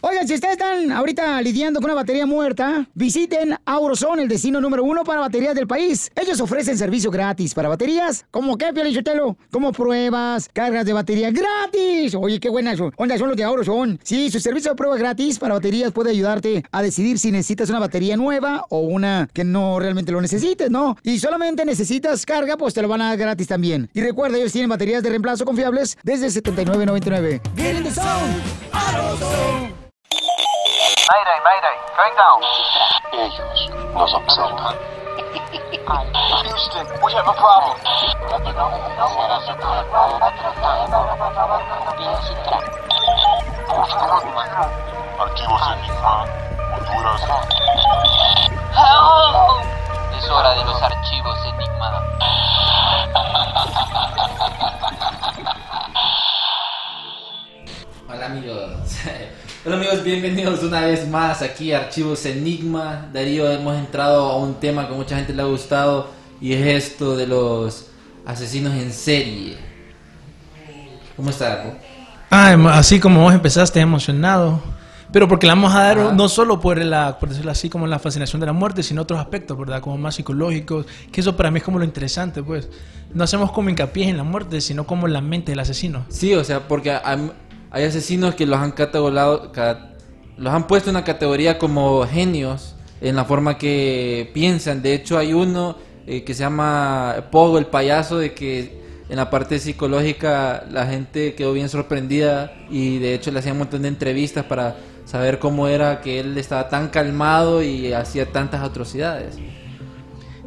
Oigan, si ustedes están ahorita lidiando con una batería muerta, visiten Auroson, el destino número uno para baterías del país. Ellos ofrecen servicio gratis para baterías. ¿Cómo qué, Piolichotelo? Como pruebas, cargas de batería gratis. Oye, qué buenas son. Onda, son los de Auroson. Sí, su servicio de prueba gratis para baterías puede ayudarte a decidir si necesitas una batería nueva o una que no realmente lo necesites, ¿no? Y solamente necesitas carga, pues te lo van a dar gratis también. Y recuerda, ellos tienen baterías de reemplazo confiables desde 79.99. Get in the zone, AutoZone. Mayday, mayday, going down. Ellos nos observan. Houston, we have a problem. Archivos Enigma, Honduras. Es hora de los archivos Enigma. Hola amigos. Hola amigos, bienvenidos una vez más aquí a Archivos Enigma. Darío, hemos entrado a un tema que a mucha gente le ha gustado y es esto de los asesinos en serie. ¿Cómo está, Dapo? Ah, em- así como vos empezaste emocionado. Pero porque le vamos a dar Ajá. no solo por la, por decirlo así, como la fascinación de la muerte, sino otros aspectos, ¿verdad? Como más psicológicos, que eso para mí es como lo interesante, pues. No hacemos como hincapié en la muerte, sino como en la mente del asesino. Sí, o sea, porque hay, hay asesinos que los han catalogado, ca- los han puesto en una categoría como genios en la forma que piensan. De hecho, hay uno eh, que se llama Pogo, el payaso, de que en la parte psicológica la gente quedó bien sorprendida y de hecho le hacían un montón de entrevistas para saber cómo era que él estaba tan calmado y hacía tantas atrocidades.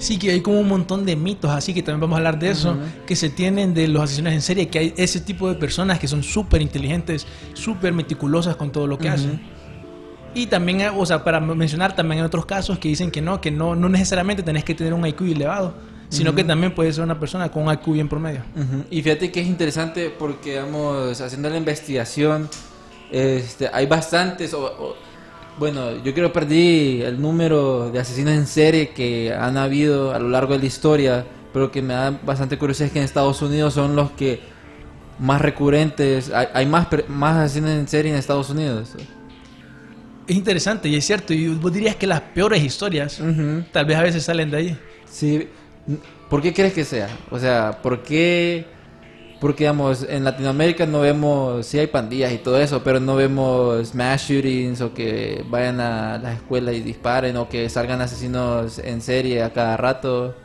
Sí, que hay como un montón de mitos, así que también vamos a hablar de eso, que se tienen de los asesinos en serie, que hay ese tipo de personas que son súper inteligentes, súper meticulosas con todo lo que hacen. Y también, eh, o sea, para mencionar, también hay otros casos que dicen que no, que no, no necesariamente tenés que tener un IQ elevado, sino que también puedes ser una persona con un IQ bien promedio. Ujú. Y fíjate que es interesante porque, vamos, haciendo la investigación, este, hay bastantes, o- o- bueno, yo creo que perdí el número de asesinos en serie que han habido a lo largo de la historia, pero que me da bastante curiosidad es que en Estados Unidos son los que más recurrentes, hay, hay más, más asesinos en serie en Estados Unidos. Es interesante y es cierto, y vos dirías que las peores historias tal vez a veces salen de ahí. Sí, ¿por qué crees que sea? O sea, ¿por qué? Porque, digamos, en Latinoamérica no vemos, sí hay pandillas y todo eso, pero no vemos mass shootings o que vayan a las escuelas y disparen o que salgan asesinos en serie a cada rato.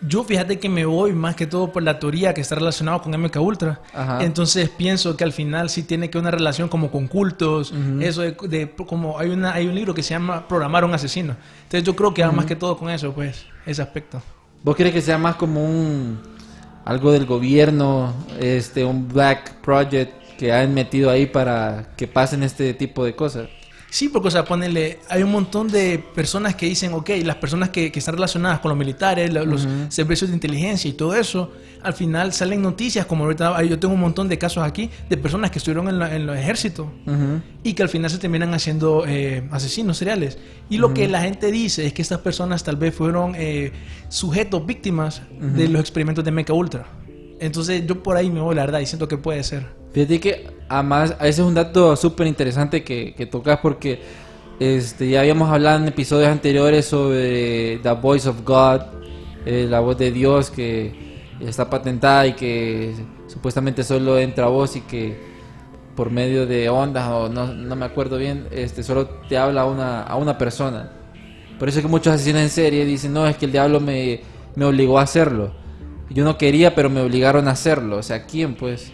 Yo fíjate que me voy más que todo por la teoría que está relacionada con MK Ultra. Ajá. Entonces pienso que al final sí tiene que una relación como con cultos, eso de, de- como hay una hay un libro que se llama Programar a un asesino. Entonces yo creo que va más que todo con eso, pues, ese aspecto. ¿Vos crees que sea más como un algo del gobierno, este, un black project que han metido ahí para que pasen este tipo de cosas? Sí, porque, o sea, ponele, hay un montón de personas que dicen, ok, las personas que, que están relacionadas con los militares, lo- los servicios de inteligencia y todo eso, al final salen noticias, como ahorita yo tengo un montón de casos aquí de personas que estuvieron en, la- en los ejércitos Ujú. y que al final se terminan haciendo eh, asesinos seriales. Y lo que la gente dice es que estas personas tal vez fueron eh, sujetos, víctimas de los experimentos de Mecha Ultra. Entonces yo por ahí me voy, la verdad, y siento que puede ser. Fíjate que además ese es un dato súper interesante que, que tocas porque este, ya habíamos hablado en episodios anteriores sobre The Voice of God, eh, la voz de Dios que está patentada y que supuestamente solo entra voz y que por medio de ondas o no, no me acuerdo bien, este, solo te habla a una, a una persona. Por eso es que muchos asesinos en serie dicen, no, es que el diablo me, me obligó a hacerlo. Yo no quería, pero me obligaron a hacerlo. O sea, ¿quién pues?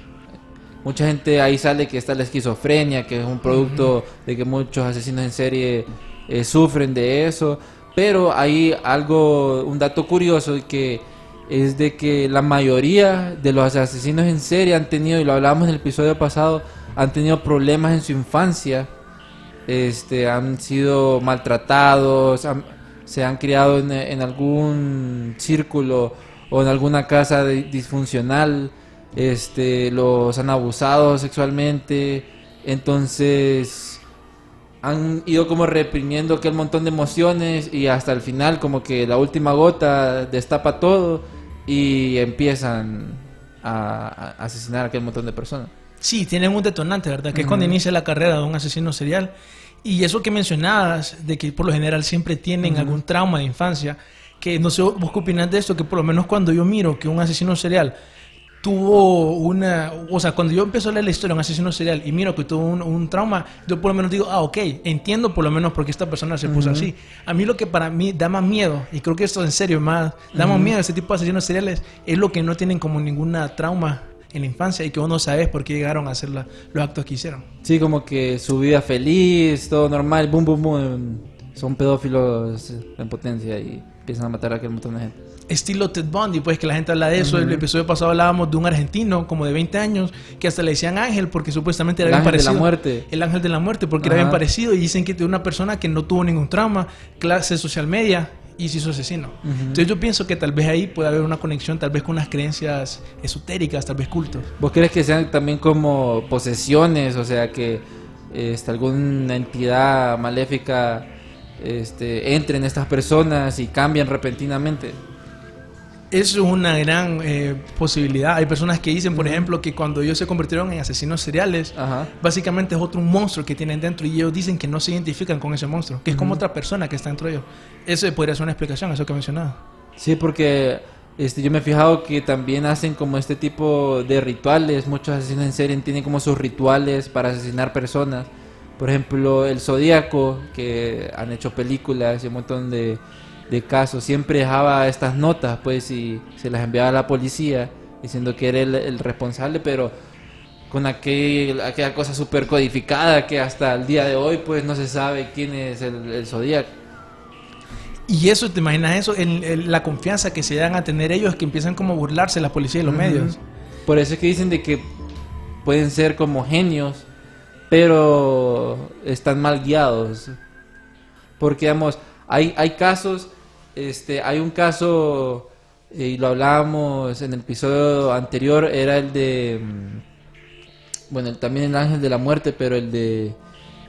Mucha gente ahí sale que está la esquizofrenia, que es un producto de que muchos asesinos en serie eh, sufren de eso. Pero hay algo, un dato curioso que es de que la mayoría de los asesinos en serie han tenido, y lo hablábamos en el episodio pasado, han tenido problemas en su infancia. Este, han sido maltratados, se han criado en, algún círculo o en alguna casa disfuncional, este, los han abusado sexualmente, entonces han ido como reprimiendo aquel montón de emociones y hasta el final como que la última gota destapa todo y empiezan a, a asesinar a aquel montón de personas. Sí, tienen un detonante, ¿verdad? Que es cuando inicia la carrera de un asesino serial. Y eso que mencionabas, de que por lo general siempre tienen algún trauma de infancia, que no sé vos qué opinás de esto, que por lo menos cuando yo miro que un asesino serial tuvo una, o sea, cuando yo empiezo a leer la historia de un asesino serial y miro que tuvo un, un trauma, yo por lo menos digo, ah, ok, entiendo por lo menos por qué esta persona se puso así. A mí lo que para mí da más miedo, y creo que esto en serio más, da más miedo a ese tipo de asesinos seriales, es lo que no tienen como ninguna trauma en la infancia y que vos no sabes por qué llegaron a hacer la- los actos que hicieron. Sí, como que su vida feliz, todo normal, boom, boom, boom. Son pedófilos en potencia y empiezan a matar a aquel montón de gente. Estilo Ted Bundy, pues que la gente habla de eso. El episodio pasado hablábamos de un argentino como de 20 años que hasta le decían ángel porque supuestamente era El bien ángel de la parecido. muerte. El ángel de la muerte porque era Ajá. bien parecido y dicen que es una persona que no tuvo ningún trauma, clase social media y se hizo asesino. Entonces yo pienso que tal vez ahí puede haber una conexión tal vez con unas creencias esotéricas, tal vez cultos. ¿Vos crees que sean también como posesiones? O sea, que este, alguna entidad maléfica este, entre en estas personas y cambian repentinamente. Eso es una gran eh, posibilidad. Hay personas que dicen, por ejemplo, que cuando ellos se convirtieron en asesinos seriales, Ajá. básicamente es otro monstruo que tienen dentro y ellos dicen que no se identifican con ese monstruo, que es como otra persona que está dentro de ellos. Eso podría ser una explicación, eso que mencionaba. Sí, porque este, yo me he fijado que también hacen como este tipo de rituales. Muchos asesinos en serie tienen como sus rituales para asesinar personas. Por ejemplo, el Zodíaco, que han hecho películas y un montón de, de casos, siempre dejaba estas notas, pues, y se las enviaba a la policía diciendo que era el, el responsable, pero con aquel, aquella cosa súper codificada que hasta el día de hoy, pues, no se sabe quién es el, el Zodíaco. Y eso, ¿te imaginas eso? El- el- la confianza que se dan a tener ellos que empiezan como a burlarse la policía y los medios. Por eso es que dicen de que pueden ser como genios, pero están mal guiados. Porque, digamos, hay, hay casos, este, hay un caso, y lo hablábamos en el episodio anterior, era el de, mm, bueno, el- también el ángel de la muerte, pero el de,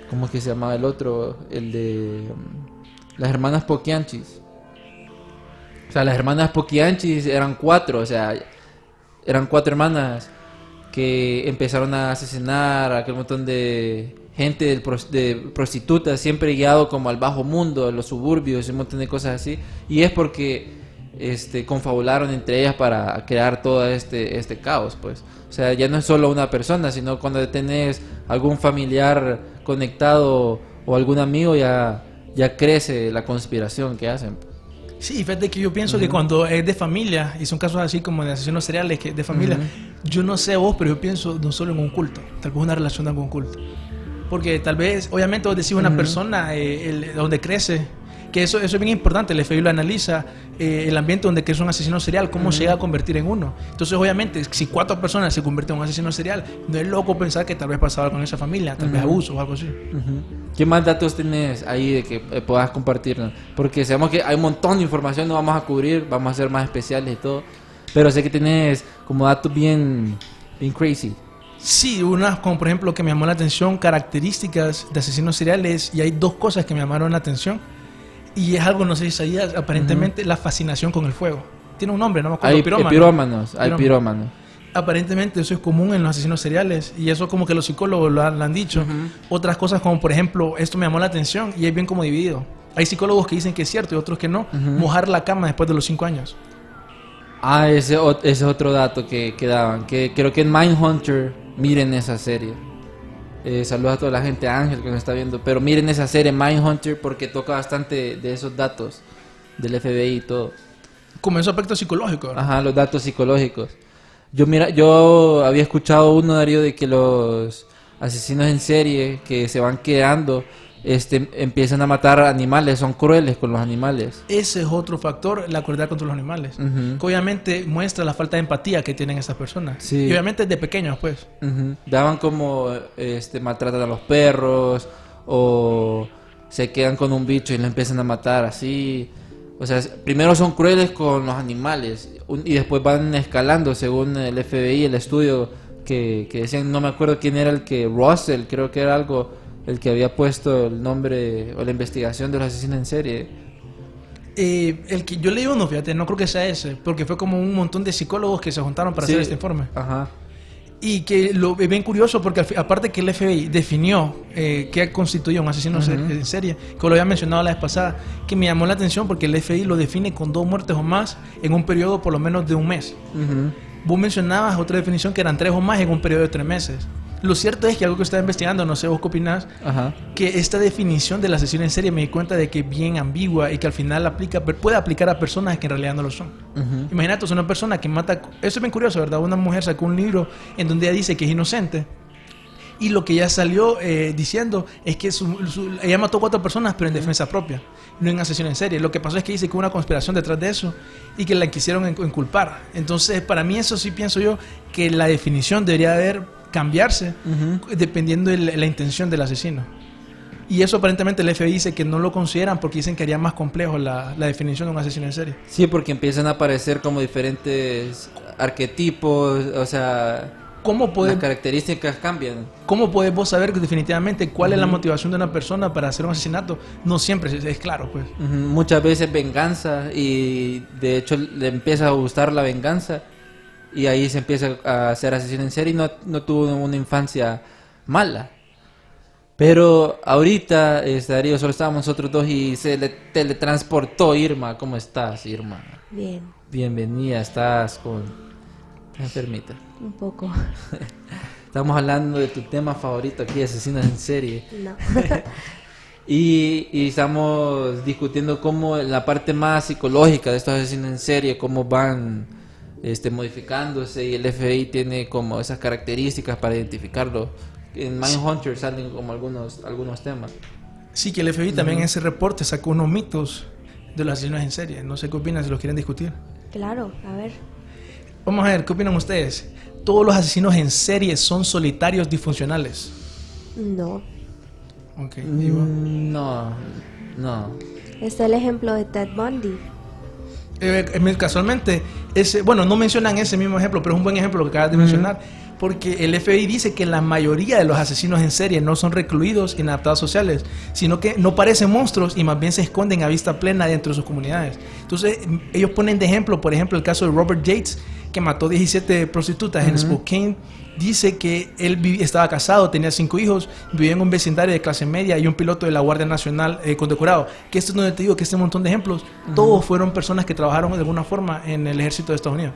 ¿cómo es que se llamaba el otro? El de mm, las hermanas Poquianchis. O sea, las hermanas Poquianchis eran cuatro, o sea, eran cuatro hermanas que empezaron a asesinar a aquel montón de gente del de prostitutas, siempre guiado como al bajo mundo, a los suburbios un montón de cosas así. Y es porque este, confabularon entre ellas para crear todo este, este caos, pues. O sea, ya no es solo una persona, sino cuando tenés algún familiar conectado o algún amigo, ya, ya crece la conspiración que hacen. Sí, fíjate que yo pienso que cuando es de familia, y son casos así como de asesinos seriales que de familia, yo no sé vos, pero yo pienso no solo en un culto, tal vez una relación de algún culto. Porque tal vez, obviamente vos decís una persona eh, el- donde crece, que eso, eso es bien importante, el FBI lo analiza, eh, el ambiente donde crece un asesino serial, cómo se llega a convertir en uno. Entonces, obviamente, si cuatro personas se convierten en un asesino serial, no es loco pensar que tal vez pasaba con esa familia, tal vez abuso o algo así. ¿Qué más datos tenés ahí de que eh, puedas compartirnos? Porque sabemos que hay un montón de información, no vamos a cubrir, vamos a hacer más especiales y todo. Pero sé que tenés como datos bien, bien crazy. Sí, unas como por ejemplo que me llamó la atención, características de asesinos seriales, y hay dos cosas que me llamaron la atención. Y es algo, no sé si sabías, aparentemente la fascinación con el fuego. Tiene un nombre, no me acuerdo. Hay pirómano. pirómanos, hay Pirómano. pirómanos. Aparentemente eso es común en los asesinos seriales y eso como que los psicólogos lo han, lo han dicho. Otras cosas como por ejemplo, esto me llamó la atención y es bien como dividido. Hay psicólogos que dicen que es cierto y otros que no. Mojar la cama después de los cinco años. Ah, ese, es otro dato que, que daban. Que creo que en Mindhunter, miren esa serie. Eh, saludos a toda la gente, Ángel, que nos está viendo. Pero miren esa serie, Mindhunter, porque toca bastante de esos datos del FBI y todo. Como ese aspecto psicológico. ¿verdad? Ajá, los datos psicológicos. Yo mira, yo había escuchado uno Darío de que los asesinos en serie que se van quedando este empiezan a matar animales, son crueles con los animales. Ese es otro factor, la crueldad contra los animales. Que obviamente muestra la falta de empatía que tienen esas personas. Sí. Y obviamente de pequeños, pues. Daban como este maltratan a los perros o se quedan con un bicho y lo empiezan a matar así. O sea, primero son crueles con los animales y después van escalando según el FBI, el estudio que, que decían, no me acuerdo quién era el que, Russell, creo que era algo, el que había puesto el nombre o la investigación de los asesinos en serie. Eh, el que yo leí uno, fíjate, no creo que sea ese, porque fue como un montón de psicólogos que se juntaron para Sí. hacer este informe. Ajá. Y que lo es bien curioso porque aparte que el FBI definió eh, qué constituye un asesino en serie, que lo había mencionado la vez pasada, que me llamó la atención porque el FBI lo define con dos muertes o más en un periodo por lo menos de un mes. Ujú. Vos mencionabas otra definición que eran tres o más en un periodo de tres meses. Lo cierto es que algo que estaba investigando, no sé vos qué opinás, Ajá. que esta definición del asesino en serie me di cuenta de que es bien ambigua y que al final aplica, puede aplicar a personas que en realidad no lo son. Ujú. Imagínate, es una persona que mata... Eso es bien curioso, ¿verdad? Una mujer sacó un libro en donde ella dice que es inocente. Y lo que ella salió eh, diciendo es que su- su- ella mató cuatro personas, pero en defensa propia, no en asesino en serie. Lo que pasó es que dice que hubo una conspiración detrás de eso y que la quisieron inculpar. Entonces, para mí eso sí pienso yo que la definición debería haber cambiarse Ujú. dependiendo de la, intención del asesino. Y eso aparentemente el FBI dice que no lo consideran porque dicen que haría más complejo la, la definición de un asesino en serie. Sí, porque empiezan a aparecer como diferentes arquetipos, o sea, ¿Cómo las puede, características cambian. ¿Cómo podés vos saber definitivamente cuál es la motivación de una persona para hacer un asesinato? No siempre es, es claro, pues. Ujú, Muchas veces venganza y de hecho le empieza a gustar la venganza y ahí se empieza a hacer asesino en serie y no, no tuvo una infancia mala. Pero ahorita, este, Darío, solo estábamos nosotros dos y se le teletransportó Irma. ¿Cómo estás, Irma? Bien, Bienvenida, estás con... ¿Estás enfermita? un poco. Estamos hablando de tu tema favorito aquí, asesinos en serie. No. Y, y estamos discutiendo cómo la parte más psicológica de estos asesinos en serie, cómo van este, modificándose y el FBI tiene como esas características para identificarlo. En Mindhunter salen como algunos, algunos temas. Sí, que el FBI también en ese reporte sacó unos mitos de los asesinos en serie. No sé qué opinan si los quieren discutir. Claro, a ver. Vamos a ver, ¿qué opinan ustedes? Todos los asesinos en serie son solitarios disfuncionales. No. Ok, ¿y vos? Mm, No, no. Está el ejemplo de Ted Bundy. Eh, casualmente, ese, bueno, no mencionan ese mismo ejemplo, pero es un buen ejemplo lo que acabas de mencionar, porque el FBI dice que la mayoría de los asesinos en serie no son recluidos en adaptados sociales, sino que no parecen monstruos y más bien se esconden a vista plena dentro de sus comunidades. Entonces, ellos ponen de ejemplo, por ejemplo, el caso de Robert Yates, que mató 17 prostitutas en Spokane. Dice que él estaba casado, tenía cinco hijos, vivía en un vecindario de clase media y un piloto de la Guardia Nacional eh, condecorado. Que esto es donde te digo que este montón de ejemplos, todos fueron personas que trabajaron de alguna forma en el ejército de Estados Unidos.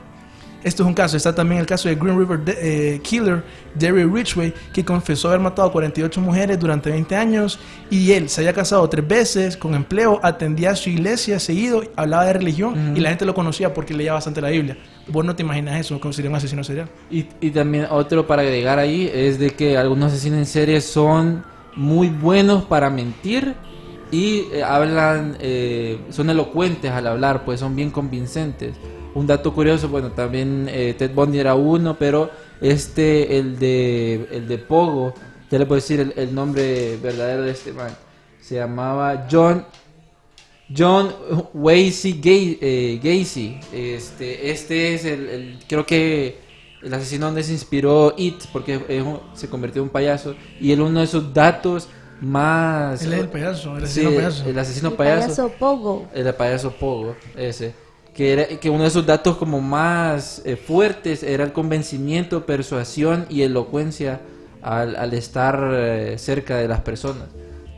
Esto es un caso. Está también el caso de Green River de- eh, Killer, Derry Ridgway, que confesó haber matado a 48 mujeres durante 20 años y él se había casado tres veces, con empleo, atendía a su iglesia seguido, hablaba de religión y la gente lo conocía porque leía bastante la Biblia. Vos no te imaginas eso, como sería un asesino serial. Y, y también otro para agregar ahí es de que algunos asesinos en serie son muy buenos para mentir y eh, hablan, eh, son elocuentes al hablar, pues son bien convincentes. Un dato curioso, bueno, también eh, Ted Bundy era uno, pero este, el de, el de Pogo, ya le puedo decir el, el nombre verdadero de este man, se llamaba John John Gay- eh, Gacy. Este, este es el, el- creo que el asesino donde se inspiró It, porque es un- se convirtió en un payaso. Y él uno de sus datos más... Él es el payaso, el Sí, asesino payaso. el asesino El payaso. payaso Pogo. El payaso Pogo, ese. Que, era, que uno de sus datos como más eh, fuertes era el convencimiento, persuasión y elocuencia al, al estar eh, cerca de las personas.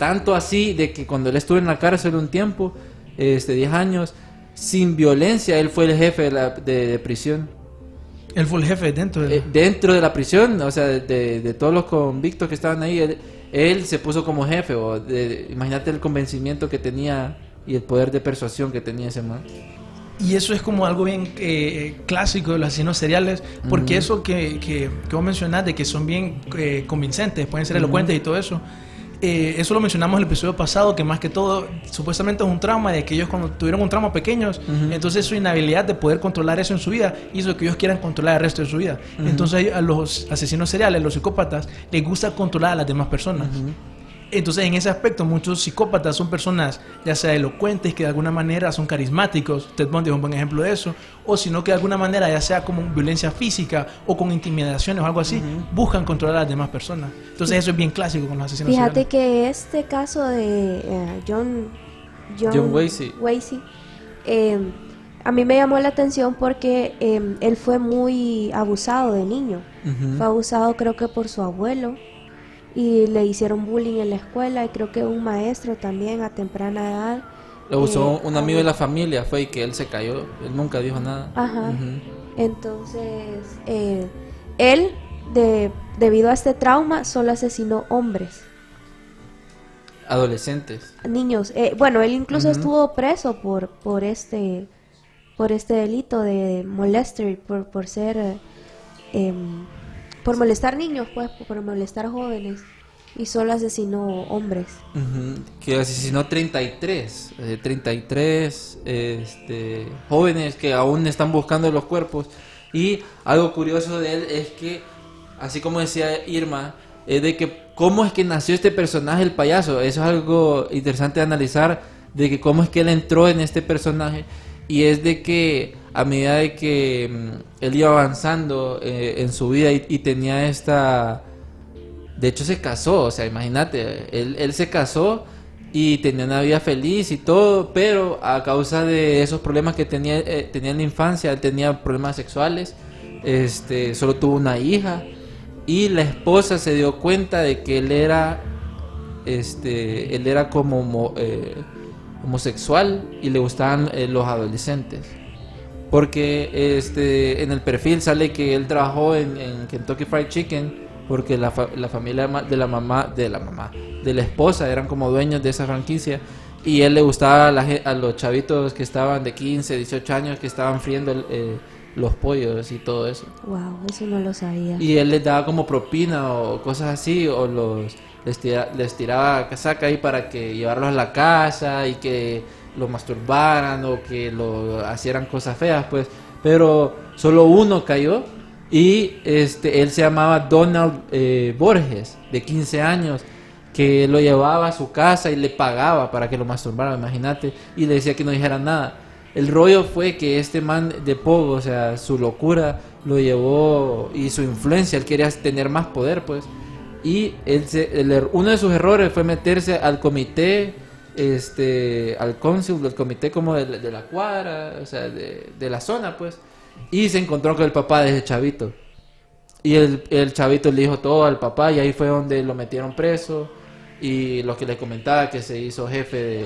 Tanto así de que cuando él estuvo en la cárcel un tiempo, este 10 años, sin violencia, él fue el jefe de, la, de- de prisión. Él fue el jefe dentro de... Eh, dentro de la prisión, o sea, de, todos los convictos que estaban ahí, él, él se puso como jefe. O imagínate el convencimiento que tenía y el poder de persuasión que tenía ese man. Y eso es como algo bien eh, clásico de los asesinos seriales, porque eso que, que, que vos mencionás de que son bien eh, convincentes, pueden ser elocuentes y todo eso, eh, eso lo mencionamos en el episodio pasado, que más que todo, supuestamente es un trauma de que ellos cuando tuvieron un trauma pequeños, entonces su inhabilidad de poder controlar eso en su vida hizo que ellos quieran controlar el resto de su vida. Entonces a los asesinos seriales, los psicópatas, les gusta controlar a las demás personas. Entonces, en ese aspecto, muchos psicópatas son personas, ya sea elocuentes, que de alguna manera son carismáticos, Ted Bundy es un buen ejemplo de eso, o sino que de alguna manera, ya sea como violencia física o con intimidaciones o algo así, buscan controlar a las demás personas. Entonces, eso es bien clásico con los asesinos Fíjate seriales. que este caso de eh, John, John Wasey. Wasey, eh, A mí me llamó la atención porque em, él fue muy abusado de niño. Fue abusado creo que por su abuelo y le hicieron bullying en la escuela y creo que un maestro también a temprana edad. Lo usó eh, un amigo de la familia, fue y que él se cayó. Él nunca dijo nada. Ajá. Entonces, eh, él, de, debido a este trauma, solo asesinó hombres, Adolescentes. niños. Eh, bueno, él incluso estuvo preso por, por este por este delito de molester, por, por ser eh, em, por molestar niños, pues, por molestar jóvenes y solo asesinó hombres. Ujú, Que asesinó 33, eh, 33 este, jóvenes que aún están buscando los cuerpos. Y algo curioso de él es que, así como decía Irma, es de que cómo es que nació este personaje, el payaso. Eso es algo interesante de analizar, de que cómo es que él entró en este personaje. Y es de que a medida de que mm, él iba avanzando eh, en su vida y- tenía esta de hecho se casó, o sea, imagínate, él, se casó y tenía una vida feliz y todo, pero a causa de esos problemas que tenía, eh, tenía en la infancia, él tenía problemas sexuales, este, solo tuvo una hija y la esposa se dio cuenta de que él era, este, él era como eh, homosexual y le gustaban los adolescentes. Porque este, en el perfil sale que él trabajó en, en Kentucky Fried Chicken porque la, fa- la familia de la mamá, de la mamá, de la esposa eran como dueños de esa franquicia y él le gustaba a, la a los chavitos que estaban de 15, 18 años que estaban friendo el- eh, los pollos y todo eso. Wow, eso no lo sabía. Y él les daba como propina o cosas así, o los les, tira- les tiraba casaca ahí para que llevarlos a la casa y que lo masturbaran o que lo hicieran cosas feas, pues. Pero solo uno cayó y este él se llamaba Donald eh, Borges, de 15 años, que lo llevaba a su casa y le pagaba para que lo masturbara, imagínate, y le decía que no dijera nada. El rollo fue que este man de Pogo, o sea, su locura lo llevó y su influencia, él quería tener más poder, pues. Y él er- uno de sus errores fue meterse al comité, este, al cónsul del comité como de, la cuadra, o sea, de, de la zona, pues. Y se encontró con el papá de ese chavito. Y el, el chavito le dijo todo al papá y ahí fue donde lo metieron preso. Y lo que les comentaba que se hizo jefe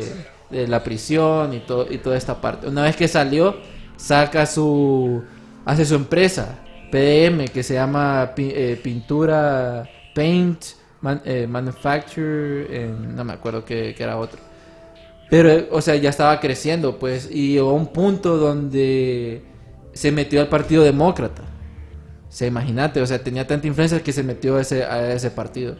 de, la prisión y, todo, y toda esta parte. Una vez que salió, saca su... hace su empresa, PDM, que se llama eh, Pintura Paint Man- eh, Manufacture, no me acuerdo qué, qué era otro. Pero, o sea, ya estaba creciendo, pues, y llegó a un punto donde se metió al Partido Demócrata. O sea, imagínate, o sea, tenía tanta influencia que se metió a ese, a ese partido.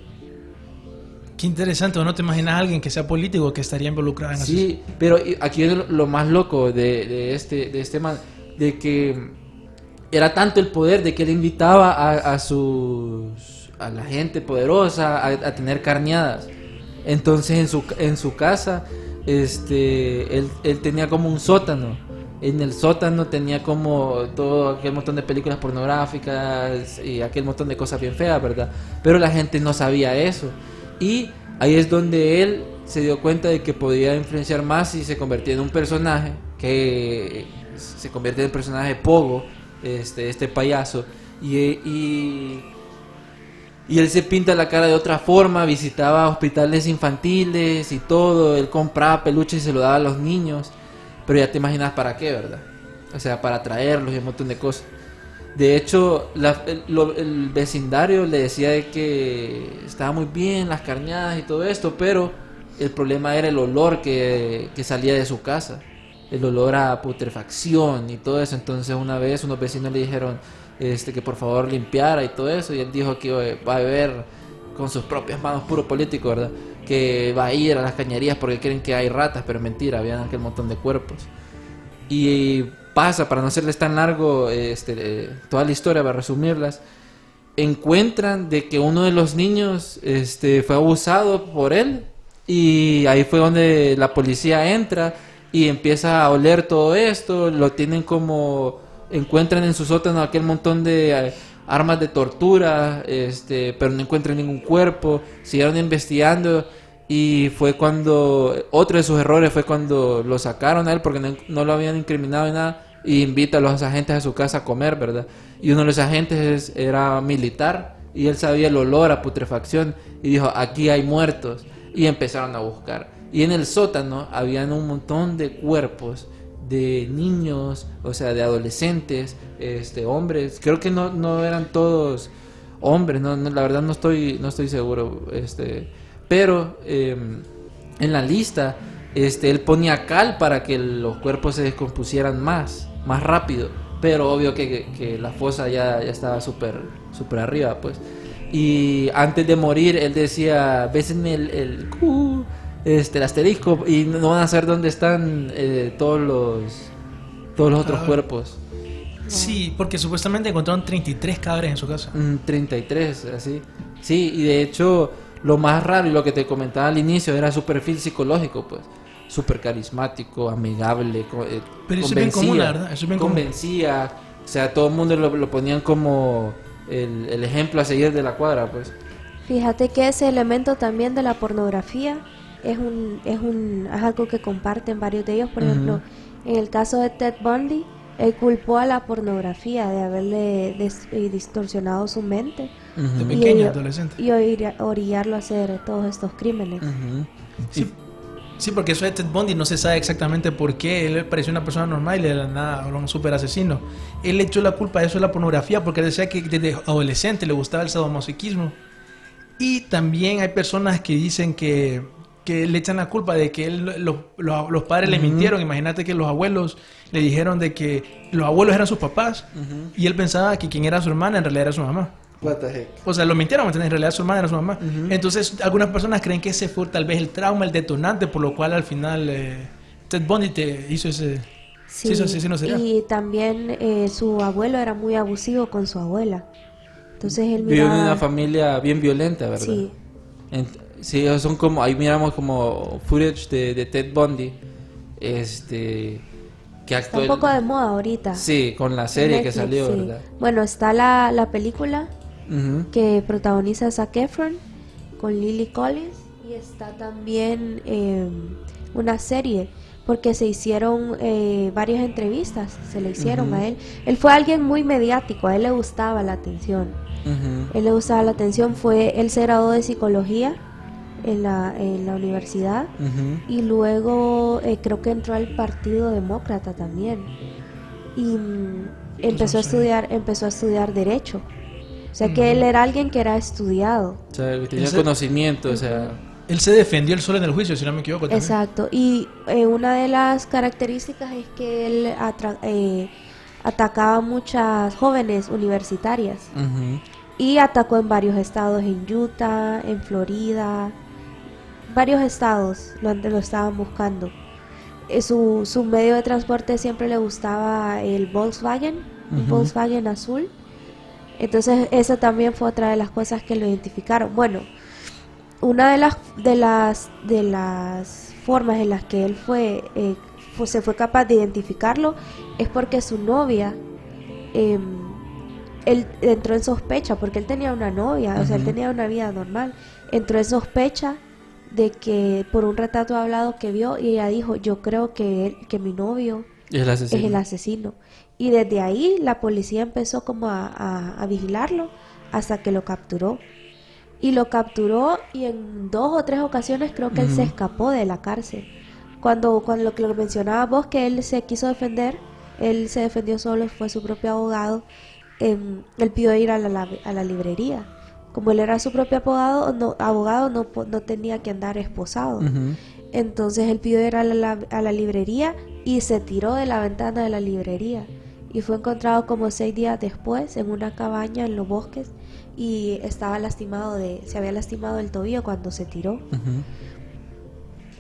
Qué interesante, ¿o ¿no te imaginas a alguien que sea político que estaría involucrado en eso? Sí, pero aquí es lo, lo más loco de, de este, de este man, de que era tanto el poder de que él invitaba a, a sus a la gente poderosa a, a tener carneadas. Entonces en su, en su casa, este, él, él tenía como un sótano. En el sótano tenía como todo aquel montón de películas pornográficas y aquel montón de cosas bien feas, ¿verdad? Pero la gente no sabía eso. Y ahí es donde él se dio cuenta de que podía influenciar más y se convertía en un personaje que se convierte en el personaje Pogo, este, este payaso. Y, y, y él se pinta la cara de otra forma, visitaba hospitales infantiles y todo, él compraba peluches y se lo daba a los niños. Pero ya te imaginas para qué, ¿verdad? O sea, para traerlos y un montón de cosas. De hecho, el, vecindario le decía de que estaba muy bien las carneadas y todo esto, pero el problema era el olor que, que salía de su casa. El olor a putrefacción y todo eso. Entonces una vez unos vecinos le dijeron este, que por favor limpiara y todo eso. Y él dijo que va a beber con sus propias manos, puro político, ¿verdad? Que va a ir a las cañerías porque creen que hay ratas, pero mentira, habían aquel montón de cuerpos. Y pasa, para no hacerles tan largo este, eh, toda la historia, para resumirlas, encuentran de que uno de los niños este, fue abusado por él y ahí fue donde la policía entra y empieza a oler todo esto, lo tienen como, encuentran en su sótano aquel montón de eh, armas de tortura, este, pero no encuentran ningún cuerpo, siguieron investigando y fue cuando, otro de sus errores fue cuando lo sacaron a él porque no, no lo habían incriminado en nada, y invita a los agentes a su casa a comer, ¿verdad? Y uno de los agentes era militar y él sabía el olor a putrefacción y dijo, aquí hay muertos. Y empezaron a buscar. Y en el sótano habían un montón de cuerpos de niños, o sea, de adolescentes, este, hombres. Creo que no, no eran todos hombres, no, la verdad no estoy, no estoy seguro. Este, pero eh, en la lista, este, él ponía cal para que los cuerpos se descompusieran más, más rápido. Pero obvio que, que- la fosa ya, ya estaba súper súper arriba, pues. Y antes de morir, él decía, bésenme el, el Q, este, el asterisco, y no van a saber dónde están eh, todos los todos los otros Ah. cuerpos. Sí, porque supuestamente encontraron 33 cadáveres en su casa. Mm, 33, así. Sí, y de hecho, lo más raro y lo que te comentaba al inicio era su perfil psicológico, pues. Súper carismático, amigable. co- eh, Pero eso es bien común, la verdad, eso es bien común. convencía. O sea, todo el mundo lo, lo ponían como el, el ejemplo a seguir de la cuadra, pues. Fíjate que ese elemento también de la pornografía es un es un es algo que comparten varios de ellos. Por ejemplo, en el caso de Ted Bundy, él culpó a la pornografía de haberle des- eh, distorsionado su mente De Ujú. y, pequeño, adolescente. y orilla- orillarlo a hacer todos estos crímenes. Sí, sí, porque eso de Ted Bundy no se sabe exactamente por qué. Él parecía una persona normal y de la nada era un super asesino. Él le echó la culpa de eso a la pornografía porque él decía que desde adolescente le gustaba el sadomasoquismo. Y también hay personas que dicen que, que le echan la culpa de que él, los, los- los padres le mintieron. Imagínate que los abuelos le dijeron de que los abuelos eran sus papás y él pensaba que quien era su hermana en realidad era su mamá. What the heck. O sea, lo mintieron. En realidad su hermana era su mamá. Entonces, algunas personas creen que ese fue tal vez el trauma, el detonante, por lo cual al final eh, Ted Bundy te hizo ese... Sí, eso sí, sí, no sería. y también eh, su abuelo era muy abusivo con su abuela. Entonces él Vive en una familia bien violenta, ¿verdad? Sí. En- sí, son como, ahí miramos como footage de, de Ted Bundy, este, que Está un poco de moda ahorita. Sí, con la serie que salió, sí. ¿verdad? Bueno, está la, la película que protagoniza Zac Efron con Lily Collins y está también eh, una serie porque se hicieron eh, varias entrevistas, se le hicieron a él. Él fue alguien muy mediático, a él le gustaba la atención. Él le gustaba la atención, fue, él se graduó de psicología en la, en la universidad. Y luego eh, creo que entró al Partido Demócrata también. Y mm, empezó a sé. estudiar empezó a estudiar derecho. O sea que él era alguien que era estudiado. O sea, que tenía Ese- conocimiento, o sea... Él se defendió el solo en el juicio, si no me equivoco. también. exacto. Y eh, una de las características es que él atra- eh, atacaba a muchas jóvenes universitarias. Y atacó en varios estados en Utah en Florida varios estados lo, lo estaban buscando Eh, su, su medio de transporte siempre le gustaba el Volkswagen, un Ujú. Volkswagen azul. Entonces esa también fue otra de las cosas que lo identificaron. Bueno, una de las de las de las formas en las que él fue, eh, fue- se fue capaz de identificarlo es porque su novia em, él entró en sospecha porque él tenía una novia, o sea, él tenía una vida normal. Entró en sospecha de que por un retrato hablado que vio y ella dijo, yo creo que él, que mi novio Es el asesino. es el asesino. Y desde ahí la policía empezó como a, a- a vigilarlo hasta que lo capturó. Y lo capturó y en dos o tres ocasiones creo que él se escapó de la cárcel. Cuando, cuando lo que lo mencionaba vos, que él se quiso defender, él se defendió solo, fue su propio abogado, em, él pidió ir a la- a la librería. Como él era su propio abogado, no, abogado no, no tenía que andar esposado. Entonces él pidió ir a la, a la librería y se tiró de la ventana de la librería. Y fue encontrado como seis días después en una cabaña en los bosques y estaba lastimado de, se había lastimado el tobillo cuando se tiró.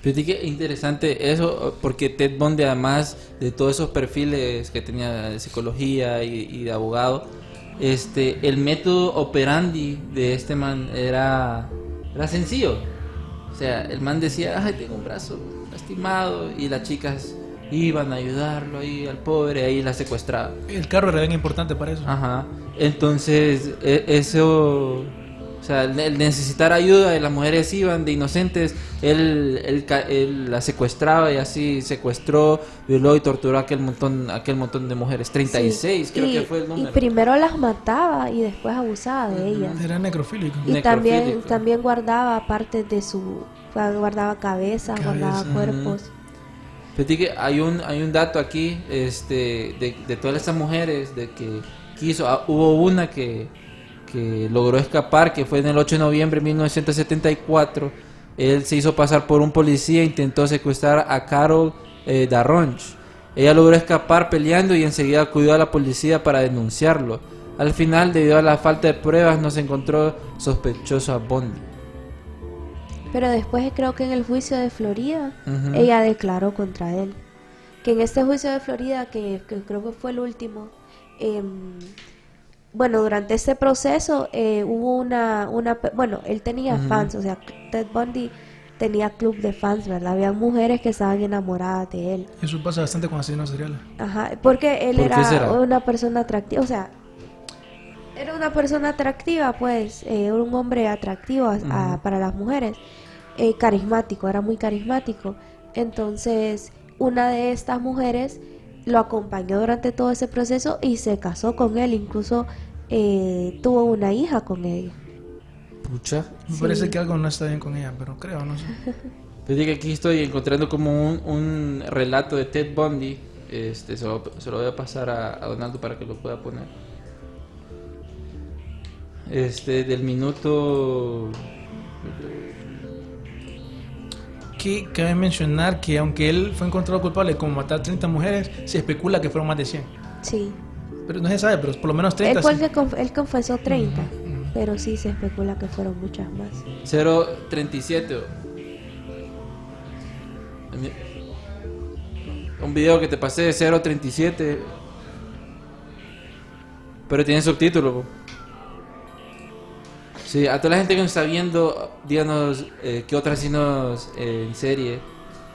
Fíjate que interesante eso, porque Ted Bundy, además de todos esos perfiles que tenía de psicología y, y de abogado, este, el método operandi de este man era, era sencillo. O sea, el man decía, ay, tengo un brazo lastimado, y las chicas iban a ayudarlo ahí al pobre, ahí la secuestraba. El carro era bien importante para eso. Ajá. Entonces, e- eso. O sea, el, necesitar ayuda, y las mujeres iban de inocentes, él, él, ca- él las secuestraba y así secuestró, violó y torturó a aquel montón, aquel montón de mujeres. 36 Sí, creo y, que fue el y número. primero las mataba y después abusaba de ellas. Era necrofílico. Y también, Necrofílico. también guardaba partes de su... Guardaba cabezas, guardaba Cabeza. cuerpos. Fíjate que hay un, hay un dato aquí este, de, de todas estas mujeres de que quiso. ah, hubo una que, que logró escapar, que fue en el 8 de noviembre de 1974. Él se hizo pasar por un policía e intentó secuestrar a Carol eh, Darronch. Ella logró escapar peleando y enseguida acudió a la policía para denunciarlo. Al final, debido a la falta de pruebas, no se encontró sospechoso a Bondi. Pero después creo que en el juicio de Florida, ella declaró contra él. Que en este juicio de Florida, que, que creo que fue el último, em, bueno, durante este proceso eh, hubo una, una, pe- bueno, él tenía fans, o sea, Ted Bundy tenía club de fans, ¿verdad? Había mujeres que estaban enamoradas de él. Eso pasa bastante con asesinos seriales. Ajá, porque él ¿Por qué era una persona atractiva, o sea, era una persona atractiva, pues, eh, un hombre atractivo a- a- para las mujeres, eh, carismático, era muy carismático. Entonces, una de estas mujeres lo acompañó durante todo ese proceso y se casó con él, incluso eh, tuvo una hija con ella. Pucha. Me Sí. parece que algo no está bien con ella, pero creo, no sé. Fíjate que aquí estoy encontrando como un, un relato de Ted Bundy. Este, se lo, se lo voy a pasar a, a Donaldo para que lo pueda poner. Este, del minuto. Que cabe mencionar que aunque él fue encontrado culpable como matar 30 mujeres, se especula que fueron más de 100. Sí. Pero no se sabe, pero por lo menos Él, 30. fue el sí. que conf- él confesó 30, pero sí se especula que fueron muchas más. 037. Un video que te pasé de 037. Pero tiene subtítulo. Sí, a toda la gente que nos está viendo, díganos eh, qué otros asesinos eh, en serie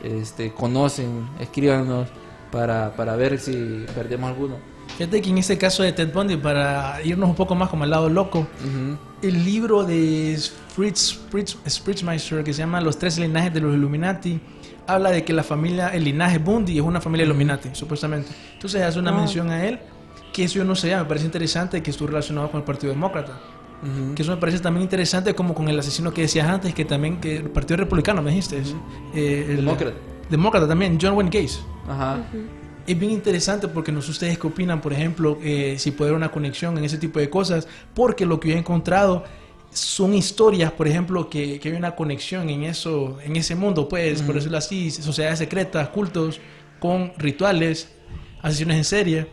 este, conocen, escríbanos para, para ver si perdemos alguno. Fíjate que en este caso de Ted Bundy, para irnos un poco más como al lado loco, Ujú. el libro de Fritz, Fritz Spritzmeister que se llama Los tres linajes de los Illuminati habla de que la familia, el linaje Bundy es una familia Illuminati, supuestamente. Entonces hace una Wow. mención a él, que eso yo no sé, me parece interesante que estuvo relacionado con el Partido Demócrata. Ujú. Que eso me parece también interesante como con el asesino que decías antes, que también, que el Partido Republicano, me dijiste. eh, el- Demócrata. Demócrata también, John Wayne Gacy. Ajá. Es bien interesante porque no sé ustedes qué opinan, por ejemplo, eh, si puede haber una conexión en ese tipo de cosas, porque lo que yo he encontrado son historias, por ejemplo, que, que hay una conexión en eso, en ese mundo, pues, por decirlo así, sociedades secretas, cultos, con rituales, asesinos en serie,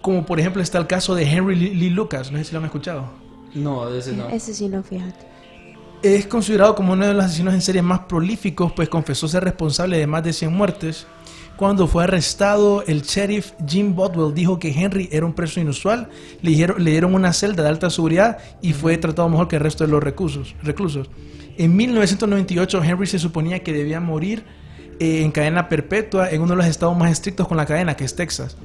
como por ejemplo está el caso de Henry Lee Lee Lucas, no sé si lo han escuchado. No, de ese no. Ese sí no, fíjate. Es considerado como uno de los asesinos en serie más prolíficos, pues confesó ser responsable de más de 100 muertes. Cuando fue arrestado, el sheriff Jim Bodwell dijo que Henry era un preso inusual, le dieron, le dieron una celda de alta seguridad y fue tratado mejor que el resto de los reclusos. reclusos. En 1998, Henry se suponía que debía morir eh, en cadena perpetua en uno de los estados más estrictos con la cadena, que es Texas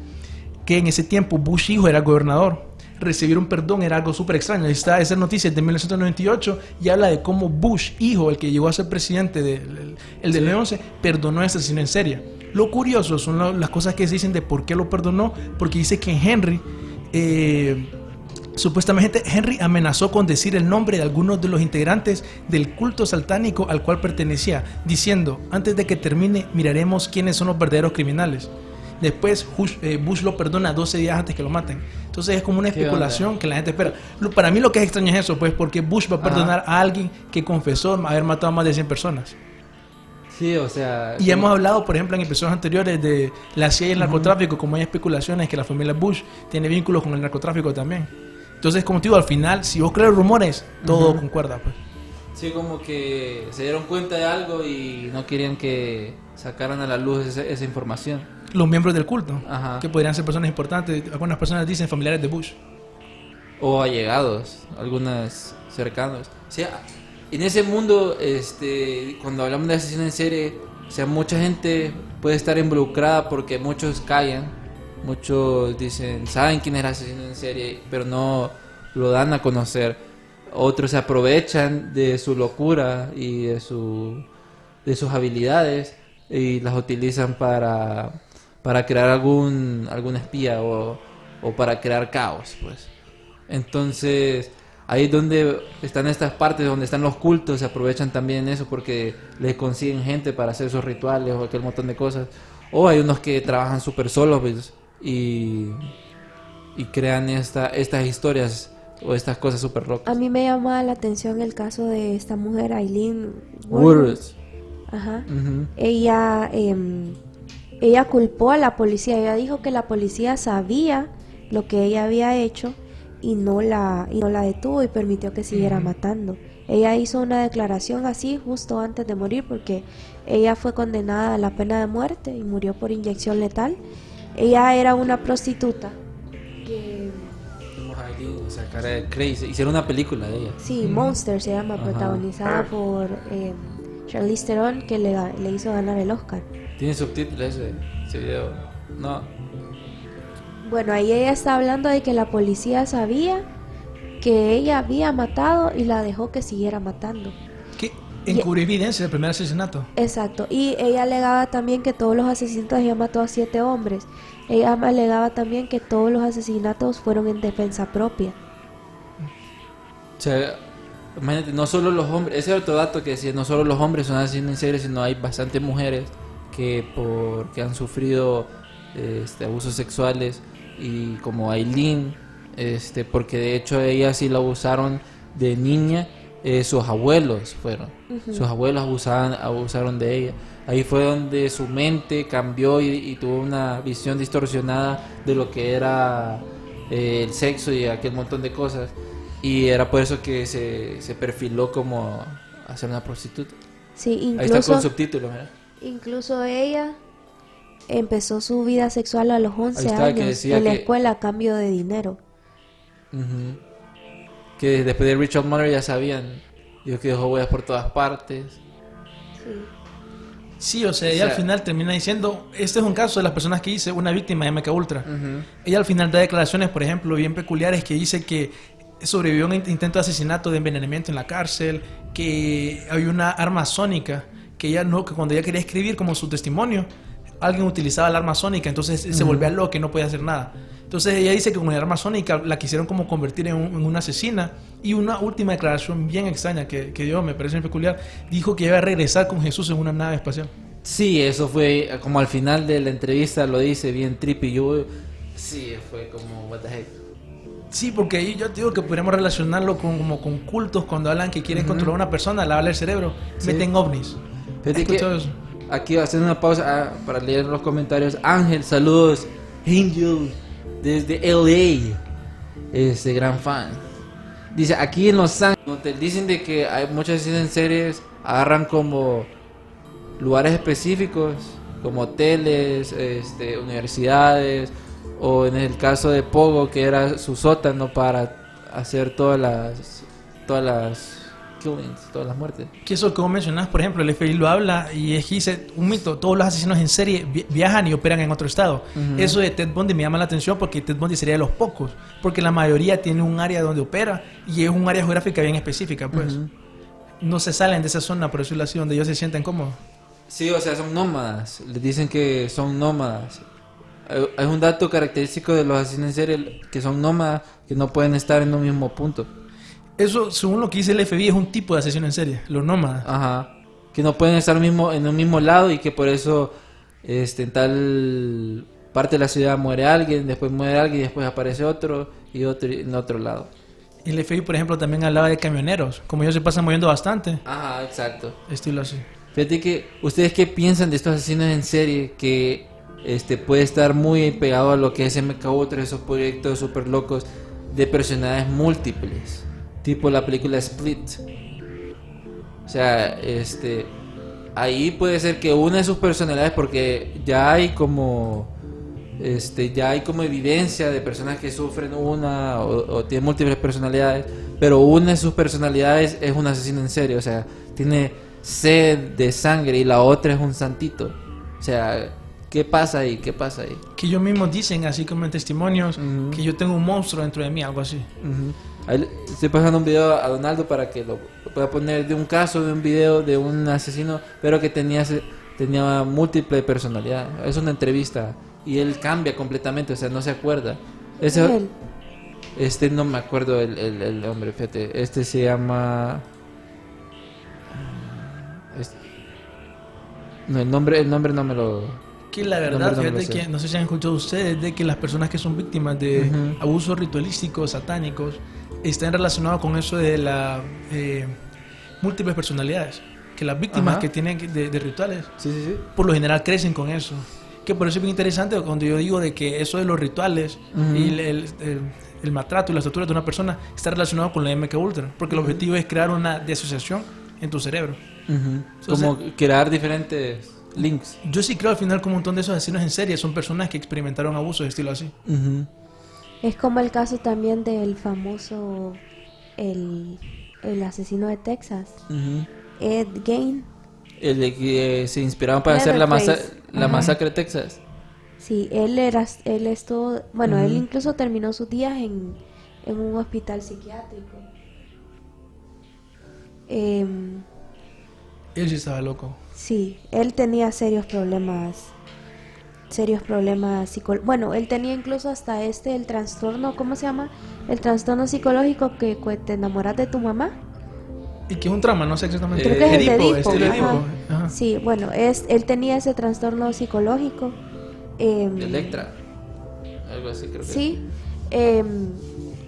que en ese tiempo Bush hijo era gobernador. Recibir un perdón era algo súper extraño. Está esa noticia de 1998 y habla de cómo Bush hijo, el que llegó a ser presidente del el del 11, perdonó a ese asesino en serie. Lo curioso son lo- las cosas que se dicen de por qué lo perdonó, porque dice que Henry eh, Supuestamente Henry amenazó con decir el nombre de algunos de los integrantes del culto satánico al cual pertenecía, diciendo, antes de que termine miraremos quiénes son los verdaderos criminales. Después Bush, eh, Bush lo perdona 12 días antes que lo maten. Entonces es como una ¿Qué especulación que la gente espera. Lo- para mí lo que es extraño es eso, pues porque Bush va a Ajá. perdonar a alguien que confesó haber matado a más de 100 personas. Sí, o sea. Y hemos hablado, por ejemplo, en episodios anteriores de la CIA y el narcotráfico, como hay especulaciones que la familia Bush tiene vínculos con el narcotráfico también. Entonces, como te digo, al final, si vos crees rumores, todo concuerda, pues. Sí, como que se dieron cuenta de algo y no querían que sacaran a la luz esa, esa información. Los miembros del culto, Ajá. que podrían ser personas importantes, algunas personas dicen familiares de Bush. O allegados, algunas cercanos. O sea, en ese mundo, este, cuando hablamos de asesino en serie, o sea, mucha gente puede estar involucrada porque muchos callan, muchos dicen, saben quién es el asesino en serie, pero no lo dan a conocer. Otros se aprovechan de su locura y de, su, de sus habilidades y las utilizan para, para crear algún, algún espía o, o para crear caos, pues. Entonces, ahí es donde están estas partes, donde están los cultos, se aprovechan también eso porque les consiguen gente para hacer esos rituales o aquel montón de cosas. O hay unos que trabajan súper solos pues, y, y crean esta, estas historias o estas cosas súper locas. A mí me llama la atención el caso de esta mujer, Aileen Wurz. Ajá. Ella, em, ella culpó a la policía. Ella dijo que la policía sabía lo que ella había hecho y no la, y no la detuvo y permitió que siguiera matando. Ella hizo una declaración así justo antes de morir porque ella fue condenada a la pena de muerte y murió por inyección letal. Ella era una prostituta. Cara de crazy. Hicieron una película de ella. Sí, Monster se llama, Ajá. protagonizada por eh, Charlize Theron, que le, le hizo ganar el Oscar. Tiene subtítulos ese, ese video. No. Bueno, ahí ella está hablando de que la policía sabía que ella había matado y la dejó que siguiera matando. Que encubrió evidencia del primer asesinato. Exacto. Y ella alegaba también que todos los asesinatos ella mató a siete hombres. Ella alegaba también que todos los asesinatos fueron en defensa propia. Sea, imagínate, no solo los hombres, ese es otro dato que decía, no solo los hombres son asesinos en serie, sino hay bastantes mujeres que por que han sufrido este, abusos sexuales y como Aileen, este, porque de hecho ella sí la abusaron de niña, eh, sus abuelos fueron, sus abuelos abusaban, abusaron de ella. Ahí fue donde su mente cambió y, y tuvo una visión distorsionada de lo que era eh, el sexo y aquel montón de cosas. Y era por eso que se, se perfiló como a ser una prostituta. Sí, Ahí está incluso, con subtítulos, ¿verdad? incluso ella empezó su vida sexual a los 11 Ahí está, que años decía en la que- escuela a cambio de dinero. Que después de Richard Mother ya sabían. Dijo que dejó huellas por todas partes. Sí, o sea, ella O sea- al final termina diciendo, este es un caso de las personas que dice una víctima de MK Ultra. Ella al final da declaraciones, por ejemplo, bien peculiares que dice que sobrevivió a un int- intento de asesinato de envenenamiento en la cárcel, que hay una arma sónica, que ella no, que cuando ella quería escribir como su testimonio, alguien utilizaba el arma sónica, entonces se volvía loca y no podía hacer nada. Entonces ella dice que con el arma sónica la quisieron como convertir en, un- en una asesina. Y una última declaración bien extraña que, que dio, me parece peculiar, dijo que iba a regresar con Jesús en una nave espacial. Sí, eso fue como al final de la entrevista lo dice bien trippy. Yo, sí, fue como, what the heck. Sí, porque ahí yo digo que podríamos relacionarlo con, como con cultos cuando hablan que quieren controlar a una persona, lavarle el cerebro, Sí. meten ovnis. Fíjate ¿Has que eso? aquí haciendo una pausa ah, para leer los comentarios. Ángel, saludos. Angel, desde LA. Este gran fan. Dice, aquí en Los Ángeles, dicen de que hay muchas veces en series agarran como lugares específicos, como hoteles, este, universidades, o en el caso de Pogo, que era su sótano para hacer todas las, todas las killings, todas las muertes. Que eso que vos mencionás, por ejemplo, el FBI lo habla y es que dice un mito, todos los asesinos en serie vi- viajan y operan en otro estado. Eso de Ted Bundy me llama la atención porque Ted Bundy sería de los pocos, porque la mayoría tiene un área donde opera y es un área geográfica bien específica, pues. No se salen de esa zona, por decirlo así, donde ellos se sienten cómodos. Sí, o sea, son nómadas. Les dicen que son nómadas. Eh, Es un dato característico de los asesinos en serie que son nómadas, que no pueden estar en un mismo punto. Eso, según lo que dice el FBI, es un tipo de asesino en serie, los nómadas. Ajá. Que no pueden estar mismo, en un mismo lado y que por eso este, en tal parte de la ciudad muere alguien, después muere alguien y después aparece otro y otro en otro lado. El FBI, por ejemplo, también hablaba de camioneros, como ellos se pasan moviendo bastante, Ajá, exacto. estilo así. Fíjate que, ¿ustedes qué piensan de estos asesinos en serie que este puede estar muy pegado a lo que es MK Ultra, esos proyectos super locos de personajes múltiples? Tipo la película Split. O sea, este ahí puede ser que una de sus personalidades porque ya hay como este ya hay como evidencia de personas que sufren una o, o tienen múltiples personalidades, pero una de sus personalidades es un asesino en serie, o sea, tiene sed de sangre y la otra es un santito. O sea, ¿qué pasa ahí? ¿Qué pasa ahí? Que ellos mismos dicen, así como en testimonios, que yo tengo un monstruo dentro de mí, algo así. Ahí estoy pasando un video a Donaldo para que lo, lo pueda poner de un caso, de un video de un asesino, pero que tenía, tenía múltiple personalidad. Es una entrevista y él cambia completamente, o sea, no se acuerda. Ese, este no me acuerdo el, el, el nombre, fíjate. Este se llama. este- No, el nombre, el nombre no me lo. Que la verdad, no, fíjate que no sé si han escuchado ustedes de que las personas que son víctimas de Ujú. abusos ritualísticos, satánicos, están relacionados con eso de la eh, múltiples personalidades. Que las víctimas Ajá. que tienen de, de rituales, Sí, sí, sí. por lo general crecen con eso. Que por eso es bien interesante cuando yo digo de que eso de los rituales Ujú. y el, el- el- el maltrato y las torturas de una persona está relacionado con la MK Ultra. Porque el objetivo es crear una disociación en tu cerebro. Ujú. Como crear diferentes links. Yo sí creo al final que un montón de esos asesinos en serie son personas que experimentaron abusos de estilo así. Es como el caso también del famoso, el, el asesino de Texas. Ed Gain. El de que eh, se inspiraron para hacer la, masa la masacre de Texas. Sí, él era, él estuvo, bueno, él incluso terminó sus días en, en un hospital psiquiátrico. Em, Él sí estaba loco. Sí, él tenía serios problemas, serios problemas psicológicos. Bueno, él tenía incluso hasta este, el trastorno, ¿cómo se llama? El trastorno psicológico que te enamoras de tu mamá. Y que es un trauma, no sé exactamente. Creo que es el Edipo, ajá. Edipo. Ajá. Sí, bueno, es, él tenía ese trastorno psicológico. em, Electra. Algo así creo que. Sí, em,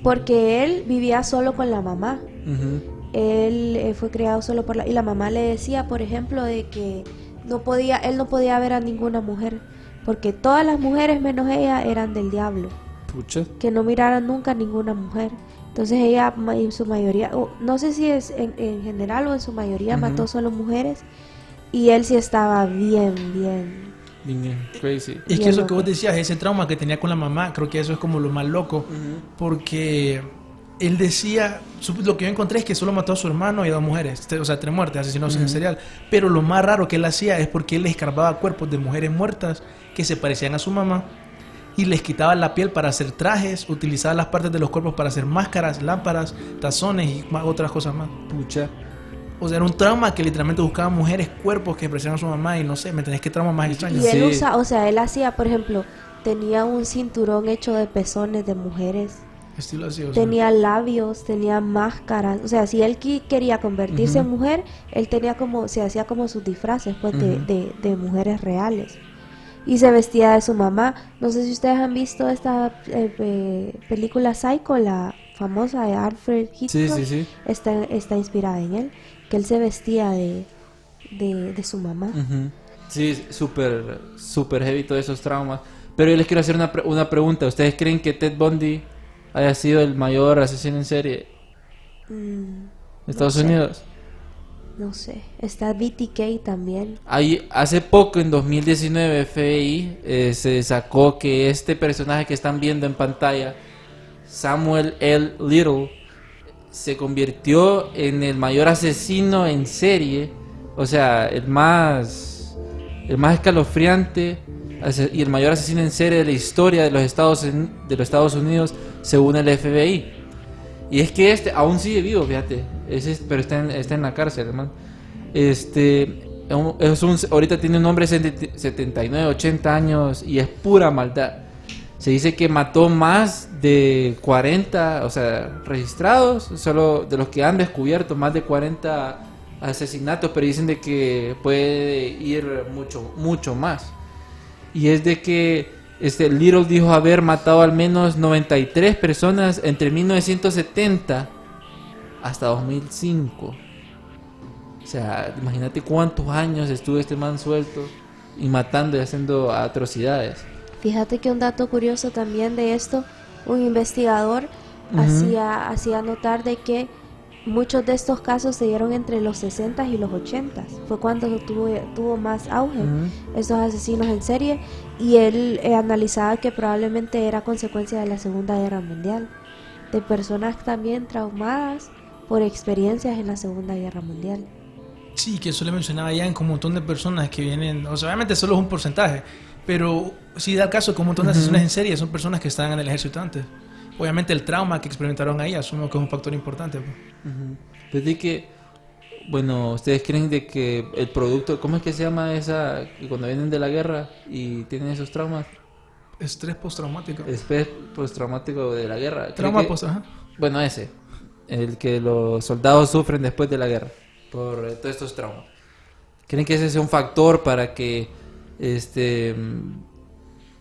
porque él vivía solo con la mamá. Ujú. Él eh, fue criado solo por la... Y la mamá le decía, por ejemplo, de que no podía, él no podía ver a ninguna mujer, porque todas las mujeres menos ella eran del diablo, Pucha. que no miraran nunca a ninguna mujer. Entonces ella en su mayoría, o no sé si es en, en general o en su mayoría, mató solo mujeres. Y él sí estaba bien, bien. Bien Crazy. Y es que eso loco. que vos decías, ese trauma que tenía con la mamá, creo que eso es como lo más loco. Porque él decía, lo que yo encontré es que solo mató a su hermano y a dos mujeres, o sea, tres muertes, asesinos en serial. Pero lo más raro que él hacía es porque él le escarbaba cuerpos de mujeres muertas que se parecían a su mamá y les quitaba la piel para hacer trajes, utilizaba las partes de los cuerpos para hacer máscaras, lámparas, tazones y más- otras cosas más. Pucha. O sea, era un trauma que literalmente buscaba mujeres, cuerpos que parecían a su mamá y no sé, ¿me entendés qué trauma más extraño? Y él Sí. usa, o sea, él hacía, por ejemplo, tenía un cinturón hecho de pezones de mujeres. Estilo así, o sea. Tenía labios, tenía máscaras, o sea, si él quería convertirse en mujer, él tenía como, se hacía como sus disfraces, pues, de, Ujú. de, de mujeres reales. Y se vestía de su mamá. No sé si ustedes han visto esta eh, eh, película Psycho, la famosa de Alfred Hitchcock. Sí, sí, sí. Está, está inspirada en él, que él se vestía de, de, de su mamá. Sí, súper, súper heavy todos esos traumas. Pero yo les quiero hacer una, pre- una pregunta. ¿Ustedes creen que Ted Bundy haya sido el mayor asesino en serie Mm, de Estados sé. Unidos? no sé. Está BTK también. Hay, hace poco, en 2019, FBI eh, se sacó que este personaje que están viendo en pantalla, Samuel L. Little, se convirtió en el mayor asesino en serie, o sea, el más, el más escalofriante y el mayor asesino en serie de la historia de los Estados, de los Estados Unidos, según el FBI. Y es que este aún sigue vivo, fíjate. Pero está en, está en la cárcel, hermano. Este. Es un, ahorita tiene un hombre de 79, 80 años y es pura maldad. Se dice que mató más de 40, o sea, registrados, solo de los que han descubierto, más de 40 asesinatos, pero dicen de que puede ir mucho, mucho más. Y es de que este Little dijo haber matado al menos 93 personas entre 1970 hasta 2005. O sea, imagínate cuántos años estuvo este man suelto y matando y haciendo atrocidades. Fíjate que un dato curioso también de esto, un investigador hacía, hacía notar de que muchos de estos casos se dieron entre los 60 y los 80. Fue cuando tuvo, tuvo más auge Ujú. estos asesinos en serie y él eh, analizaba que probablemente era consecuencia de la Segunda Guerra Mundial, de personas también traumadas por experiencias en la Segunda Guerra Mundial. Sí, que eso le mencionaba ya en que un montón de personas que vienen, o sea, obviamente solo es un porcentaje, pero sí da el caso que un montón de asesinos en serie son personas que estaban en el ejército antes. Obviamente el trauma que experimentaron ahí asumo que es un factor importante. pues. Pues de que, bueno, ustedes creen de que el producto, ¿cómo es que se llama esa, cuando vienen de la guerra y tienen esos traumas? Estrés postraumático. Estrés postraumático de la guerra. ¿Creen Trauma post, ajá. Bueno, ese, el que los soldados sufren después de la guerra por eh, todos estos traumas. ¿Creen que ese sea un factor para que, este,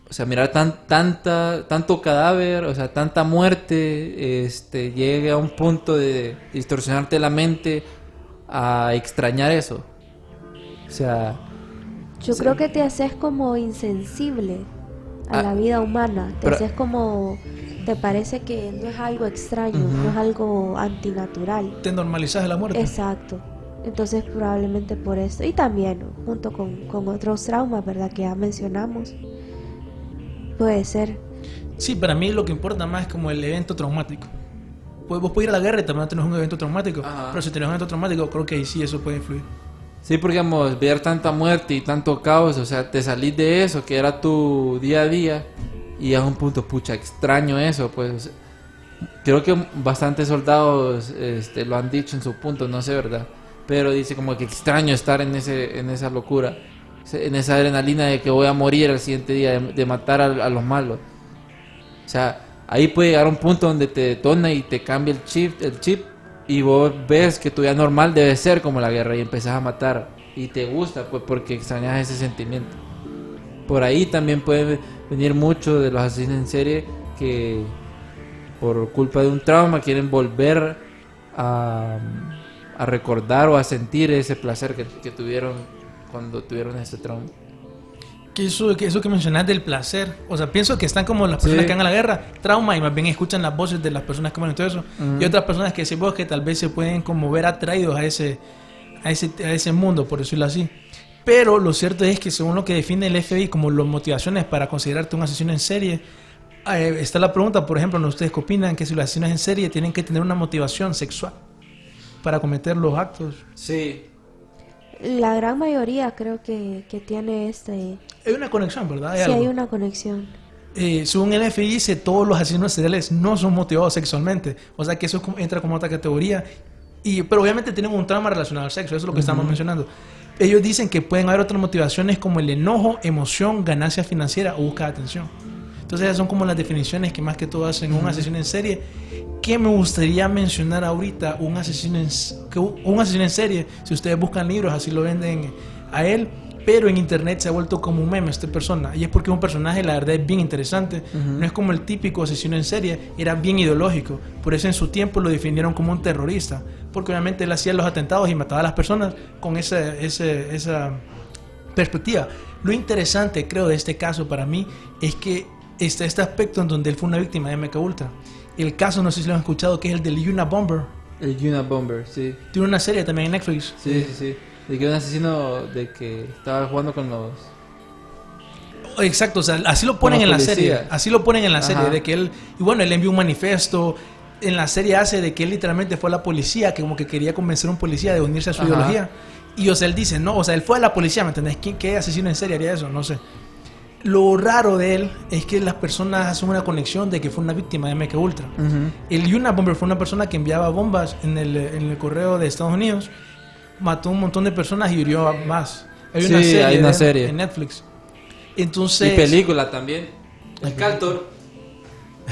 o sea, mirar tan, tanta, tanto cadáver, o sea, tanta muerte, este, llegue a un punto de distorsionarte la mente a extrañar eso? O sea, Yo Sí. creo que te haces como insensible a Ah. la vida humana. Te Pero- haces como. Te parece que no es algo extraño, no es algo antinatural. Te normalizas de la muerte. Exacto. Entonces, probablemente por eso. Y también, junto con, con otros traumas, ¿verdad? Que ya mencionamos. Puede ser. Sí, para mí lo que importa más es como el evento traumático. Pues vos puedes ir a la guerra y también tenés un evento traumático. Ajá. Pero si tenés un evento traumático, creo que ahí sí eso puede influir. Sí, porque digamos, ver tanta muerte y tanto caos, o sea, te salís de eso, que era tu día a día, y a un punto, pucha, extraño eso, pues. o sea, creo que bastantes soldados este, lo han dicho en su punto, no sé, ¿verdad? Pero dice como que extraño estar en, ese, en esa locura, en esa adrenalina de que voy a morir al siguiente día, de, matar a, los malos. O sea, ahí puede llegar un punto donde te detona y te cambia el chip, el chip y vos ves que tu vida normal debe ser como la guerra y empezás a matar y te gusta pues porque extrañas ese sentimiento. Por ahí también puede venir mucho de los asesinos en serie que por culpa de un trauma quieren volver a, recordar o a sentir ese placer que tuvieron cuando tuvieron ese trauma. Que eso, que eso que mencionas del placer, o sea, pienso que están como las personas Sí. que van a la guerra, trauma, y más bien escuchan las voces de las personas que mueren y todo eso. Y otras personas que decís vos que tal vez se pueden como ver atraídos a ese, a ese, a ese mundo, por decirlo así. Pero lo cierto es que según lo que define el FBI como las motivaciones para considerarte un asesino en serie, eh, está la pregunta, por ejemplo, ¿no ustedes qué opinan que si los asesinos en serie tienen que tener una motivación sexual para cometer los actos? Sí, La gran mayoría creo que, que tiene este. Hay una conexión, ¿verdad? Sí, algo. hay una conexión. Eh, según el FBI dice, todos los asesinos seriales no son motivados sexualmente. O sea que eso entra como otra categoría. Y, pero obviamente tienen un trauma relacionado al sexo, eso es lo que estamos mencionando. Ellos dicen que pueden haber otras motivaciones como el enojo, emoción, ganancia financiera o búsqueda de atención. Entonces esas son como las definiciones que más que todo hacen un asesino en serie. Que me gustaría mencionar ahorita un asesino en, un asesino en serie. Si ustedes buscan libros, así lo venden a él. Pero en internet se ha vuelto como un meme esta persona. Y es porque es un personaje, la verdad, es bien interesante. No es como el típico asesino en serie, era bien ideológico. Por eso en su tiempo lo definieron como un terrorista. Porque obviamente él hacía los atentados y mataba a las personas con esa, ese- esa perspectiva. Lo interesante, creo, de este caso para mí es que está este aspecto en donde él fue una víctima de MK Ultra. El caso, no sé si lo han escuchado, que es el del Yuna Bomber. el Unabomber, sí. Tiene una serie también en Netflix. Sí, sí, sí. De que un asesino de que estaba jugando con los... Exacto, o sea, así lo ponen en la serie. Así lo ponen en la Ajá. serie, de que él, y bueno, él envió un manifiesto. En la serie hace de que él literalmente fue a la policía, que como que quería convencer a un policía de unirse a su Ajá. ideología. Y o sea, él dice, no, o sea, él fue a la policía, ¿me entendés? ¿Quién, ¿Qué asesino en serie haría eso? No sé. Lo raro de él es que las personas hacen una conexión de que fue una víctima de MK Ultra. El Unabomber fue una persona que enviaba bombas en el, en el correo de Estados Unidos, mató un montón de personas y hirió a más. Hay una Sí, serie, hay una de- serie. en Netflix. Entonces, Y película también. El Caltor.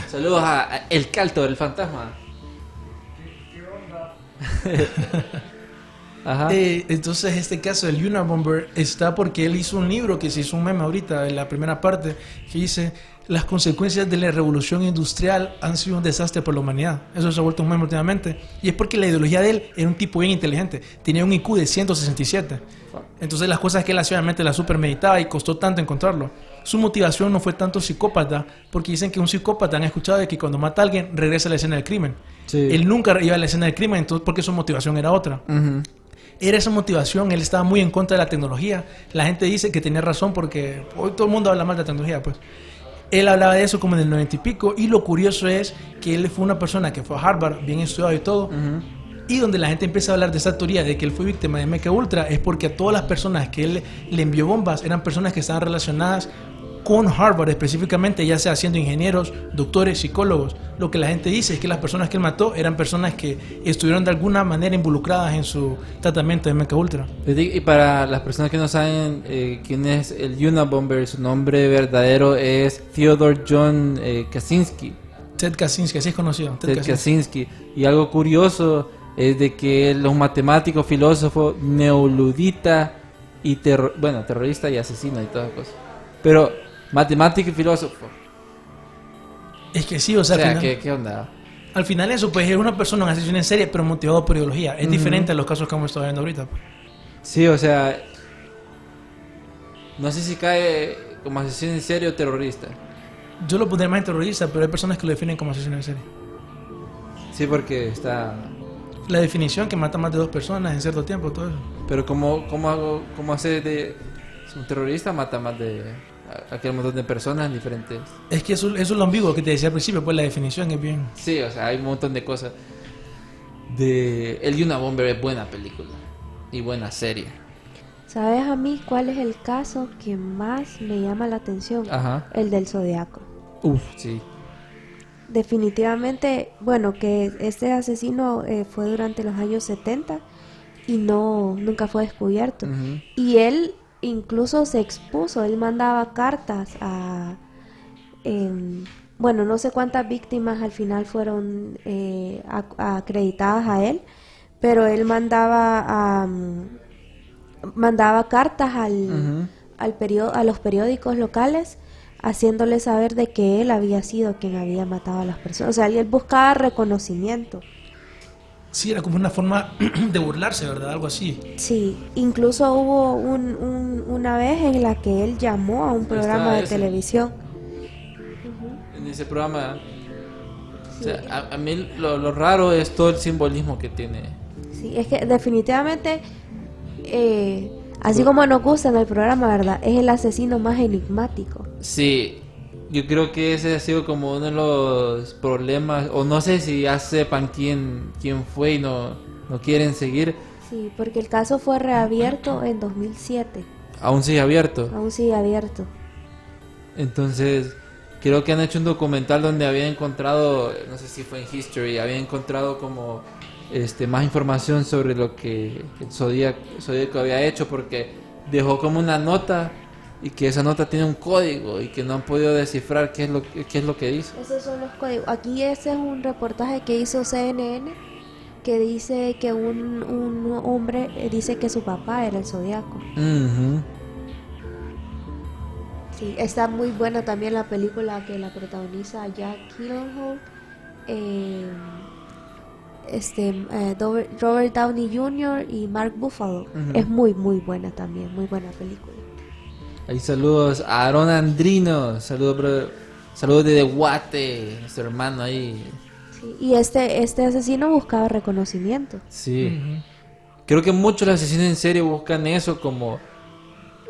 Saludos a, a El Caltor, el fantasma. Ajá. Eh, entonces este caso del Unabomber está porque él hizo un libro que se hizo un meme ahorita en la primera parte que dice las consecuencias de la revolución industrial han sido un desastre por la humanidad. Eso se ha vuelto un meme últimamente. Y es porque la ideología de él era un tipo bien inteligente. Tenía un IQ de 167. Entonces las cosas que él hacía obviamente las super meditaba y costó tanto encontrarlo. Su motivación no fue tanto psicópata, porque dicen que un psicópata han escuchado de que cuando mata a alguien regresa a la escena del crimen. Sí. Él nunca iba a la escena del crimen, entonces porque su motivación era otra Ujú. Era esa motivación, él estaba muy en contra de la tecnología. La gente dice que tenía razón porque hoy todo el mundo habla mal de la tecnología, pues. Él hablaba de eso como en el 90 y pico y lo curioso es que él fue una persona que fue a Harvard, bien estudiado y todo, Y donde la gente empieza a hablar de esa teoría de que él fue víctima de MK Ultra es porque a todas las personas que él le envió bombas eran personas que estaban relacionadas con Harvard específicamente, ya sea siendo ingenieros, doctores, psicólogos. Lo que la gente dice es que las personas que él mató eran personas que estuvieron de alguna manera involucradas en su tratamiento de MK Ultra. Y para las personas que no saben eh, quién es el Unabomber, su nombre verdadero es Theodore John eh, Kaczynski. Ted Kaczynski, así es conocido. Ted Ted Kaczynski. Y algo curioso es de que los matemáticos, filósofos, neoludita y terro- bueno, terrorista y asesino y todas las cosas. Pero matemático y filósofo. Es que sí, o O sea, sea, al, final, ¿qué, qué onda? al final eso pues es una persona en asesino en serie, pero motivado por ideología. Es diferente a los casos que hemos estado viendo ahorita. pues. Sí, o sea, no sé si cae como asesino en serio o terrorista. Yo lo pondría más en terrorista, pero hay personas que lo definen como asesino en serie. Sí, porque está... La definición que mata más de dos personas en cierto tiempo, todo eso. Pero ¿cómo, cómo hago, cómo hace de... si Un terrorista mata más de a- aquel montón de personas en diferentes... Es que eso, eso es lo ambiguo que te decía al principio, pues la definición es bien. Sí, o sea, hay un montón de cosas. De... El Unabomber es buena película. Y buena serie. ¿Sabes a mí cuál es el caso que más me llama la atención? Ajá. El del zodiaco. Uf, sí. Definitivamente, bueno, que este asesino eh, fue durante los años 70 y no nunca fue descubierto. Y él incluso se expuso, él mandaba cartas a, em, bueno, no sé cuántas víctimas al final fueron eh, ac- acreditadas a él, pero él mandaba mandaba cartas al, perio- a los periódicos locales haciéndole saber de que él había sido quien había matado a las personas. O sea, él buscaba reconocimiento. Sí, era como una forma de burlarse, ¿verdad? Algo así. Sí, incluso hubo un, un- una vez en la que él llamó a un programa de ese. televisión. En ese programa... O sea, a, a mí lo, lo raro es todo el simbolismo que tiene. Sí, es que definitivamente, eh, así como nos gusta en el programa, ¿verdad? Es el asesino más enigmático. Sí, yo creo que ese ha sido como uno de los problemas, o no sé si ya sepan quién, quién fue y no, no quieren seguir, Sí, porque el caso fue reabierto en 2007. aún sigue abierto. Aún sigue abierto. Entonces, creo que han hecho un documental donde había encontrado, no sé si fue en History, había encontrado como este más información sobre lo que el Zodíaco, Zodíaco había hecho, porque dejó como una nota y que esa nota tiene un código y que no han podido descifrar qué es lo, que- qué es lo que dice. Esos son los códigos. Aquí ese es un reportaje que hizo CNN que dice que un, un hombre eh, dice que su papá era el zodiaco. Sí, está muy buena también la película que la protagoniza Jack Gyllenhaal, eh, este, eh, Robert Downey Jr. y Mark Buffalo. Es muy, muy buena también, muy buena película. Ahí saludos a Aaron Andrino, saludos saludos de Guate, nuestro hermano ahí. Sí, y este, este asesino buscaba reconocimiento. Sí. Creo que muchos asesinos en serie buscan eso como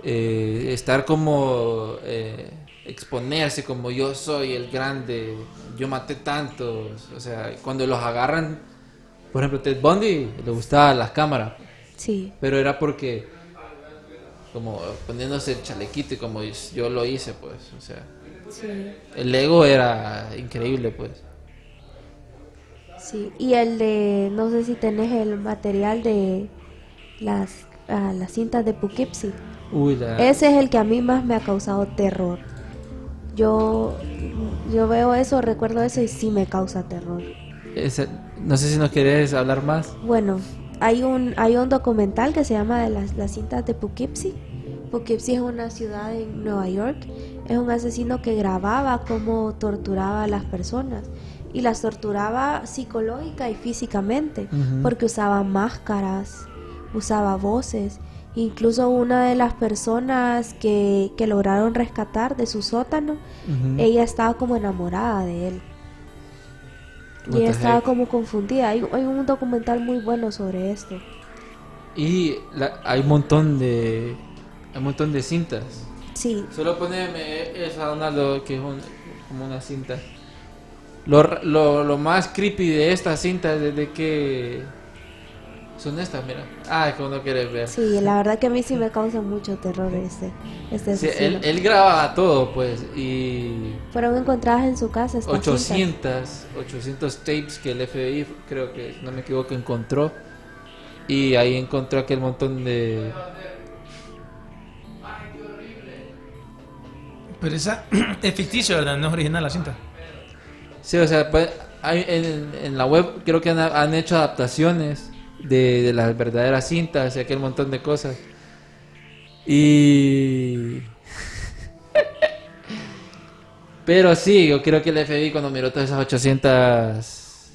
eh, estar como eh, exponerse como yo soy el grande, yo maté tantos, o sea, cuando los agarran, por ejemplo, Ted Bundy le gustaba las cámaras, Sí, pero era porque como poniéndose el chalequito y como yo lo hice, pues, o sea, sí, el ego era increíble, pues. sí. Y el de, no sé si tenés el material de las, ah, las cintas de Poughkeepsie. Uy, la- Ese es el que a mí más me ha causado terror. Yo, yo veo eso, recuerdo eso y sí me causa terror. ese- no sé si nos querés hablar más. Bueno, hay un, hay un documental que se llama de las, las cintas de Poughkeepsie. Poughkeepsie es una ciudad en Nueva York. Es un asesino que grababa cómo torturaba a las personas. Y las torturaba psicológica y físicamente. Porque usaba máscaras, usaba voces. Incluso una de las personas que, que lograron rescatar de su sótano, ella estaba como enamorada de él. Y ella estaba como confundida. Hay, hay un documental muy bueno sobre esto. Y la- hay un montón de hay un montón de cintas. Sí, Solo poneme esa lo que es un- como una cinta. Lo, lo, lo más creepy de esta cinta es de que Son estas, mira. Ah, es como no quieres ver. Sí, la verdad que a mí sí me causa mucho terror este, este Sí, él, él grababa todo, pues, y Fueron encontradas en su casa estas cintas. 800, 800 tapes que el FBI, creo que, si no me equivoco, encontró. Y ahí encontró aquel montón de... Pero esa es ficticio, ¿verdad? No es original la cinta. Sí, o sea, pues, hay, en, en la web creo que han, han hecho adaptaciones de, de las verdaderas cintas y aquel montón de cosas. Y... Pero sí, yo creo que el FBI cuando miró todas esas 800,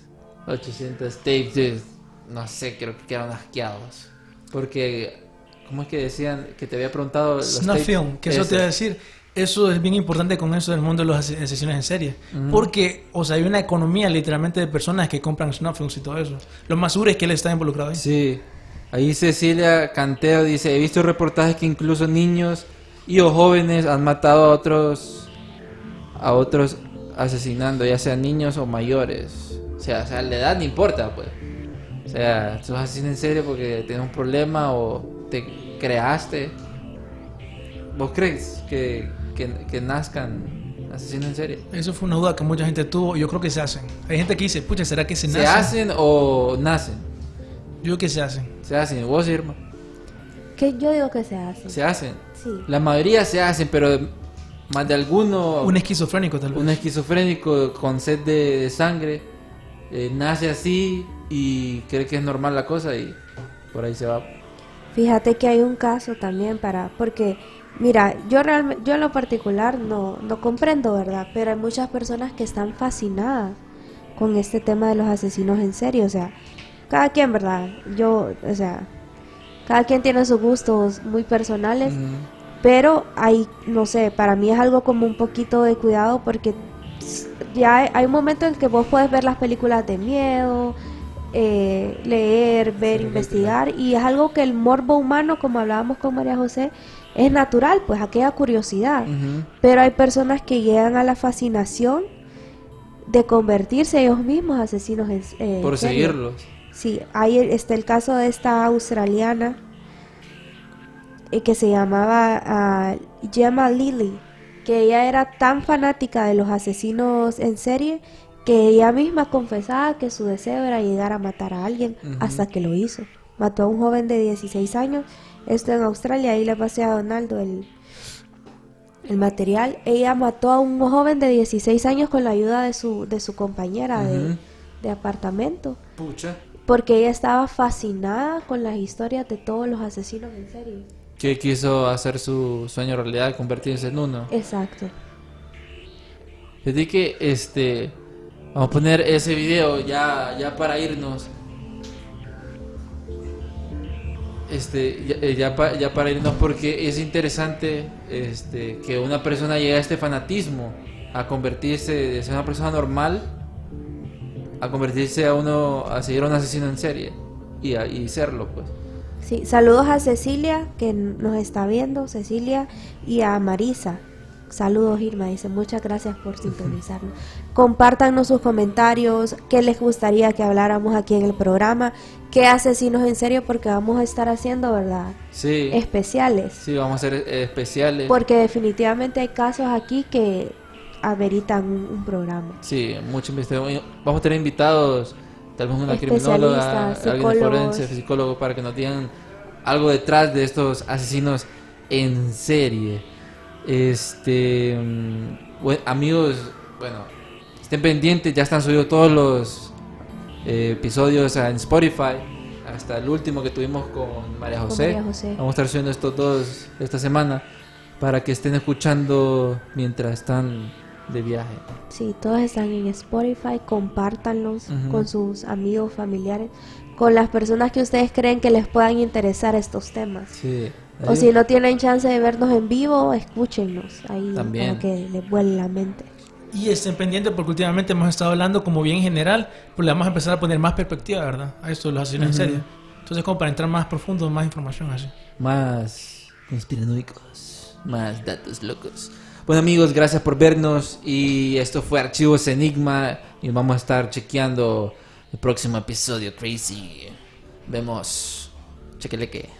800 tapes, no sé, creo que quedaron asqueados. Porque, ¿cómo es que decían que te había preguntado? los Snuff film, que eso te iba a decir. Eso es bien importante con eso del mundo de los ase- asesinos en serie. Porque, o sea, hay una economía literalmente de personas que compran snuff films y todo eso. Lo más seguro es que él está involucrado ahí. Sí. Ahí Cecilia Canteo dice, he visto reportajes que incluso niños y o jóvenes han matado a otros a otros asesinando, ya sean niños o mayores. O sea, o sea, la edad no importa, pues. O sea, sos asesino en serio porque tienes un problema o te creaste. ¿Vos crees que, que, que nazcan asesinos en serie? Eso fue una duda que mucha gente tuvo. Yo creo que se hacen. Hay gente que dice, pucha, ¿será que se, ¿Se nacen? hacen o nacen? Yo creo que se hacen. Se hacen. ¿Vos, Irma? Que yo digo que se hace. Se hacen. Sí. La mayoría se hacen, pero más de alguno, Un esquizofrénico tal vez. un esquizofrénico con sed de, de sangre, eh, nace así y cree que es normal la cosa y por ahí se va. Fíjate que hay un caso también para, porque, mira, yo realmente, yo en lo particular no, no comprendo, ¿verdad? Pero hay muchas personas que están fascinadas con este tema de los asesinos en serie, o sea, cada quien, ¿verdad? Yo, o sea, cada quien tiene sus gustos muy personales, pero hay, no sé, para mí es algo como un poquito de cuidado porque ya hay, hay un momento en que vos puedes ver las películas de miedo, eh, leer, ver, Sí, investigar, y es algo que el morbo humano, como hablábamos con María José, es natural, pues aquella curiosidad. Pero hay personas que llegan a la fascinación de convertirse ellos mismos asesinos en, eh, en Por seguirlos. Sí, hay este, el caso de esta australiana eh, que se llamaba ah, Gemma Lilly, que ella era tan fanática de los asesinos en serie que ella misma confesaba que su deseo era llegar a matar a alguien hasta que lo hizo. Mató a un joven de 16 años, esto en Australia, ahí le pasé a Donaldo el, el material. Ella mató a un joven de 16 años con la ayuda de su, de su compañera de- de apartamento Pucha. porque ella estaba fascinada con las historias de todos los asesinos en serie. Que quiso hacer su sueño realidad, convertirse en uno. Exacto. Desde que este vamos a poner ese video ya ya para irnos. Este ya, eh, ya, pa- ya para irnos porque es interesante este que una persona llegue a este fanatismo a convertirse de ser una persona normal a convertirse a uno a seguir a un asesino en serie y, a- y serlo pues. Sí, saludos a Cecilia que nos está viendo, Cecilia, y a Marisa. Saludos Irma, dice, muchas gracias por sintonizarnos. Compártanos sus comentarios, qué les gustaría que habláramos aquí en el programa, qué asesinos en serio, porque vamos a estar haciendo, ¿verdad? Sí. Especiales. Sí, vamos a hacer eh, especiales. Porque definitivamente hay casos aquí que ameritan un, un programa. Sí, mucho investigación. Vamos a tener invitados, tal vez una criminóloga, alguien forense, psicólogo, para que nos digan algo detrás de estos asesinos en serie. Este, mm, amigos, bueno, estén pendientes, ya están subidos todos los eh, episodios en Spotify, hasta el último que tuvimos con María Con José. María José. Vamos a estar subiendo estos dos esta semana para que estén escuchando mientras están de viaje. Sí, todos están en Spotify, compártanlos con sus amigos, familiares, con las personas que ustedes creen que les puedan interesar estos temas. Sí. O si no tienen chance de vernos en vivo, escúchenos ahí También. para que les vuele la mente. Y estén pendientes porque últimamente hemos estado hablando como bien general, pues le vamos a empezar a poner más perspectiva, ¿verdad? A esto de los asesinos en serie. Entonces como para entrar más profundo, más información así. Más conspiranoicos, más datos locos. Bueno amigos, gracias por vernos y esto fue Archivos Enigma y vamos a estar chequeando el próximo episodio Crazy. Vemos. Chequele que.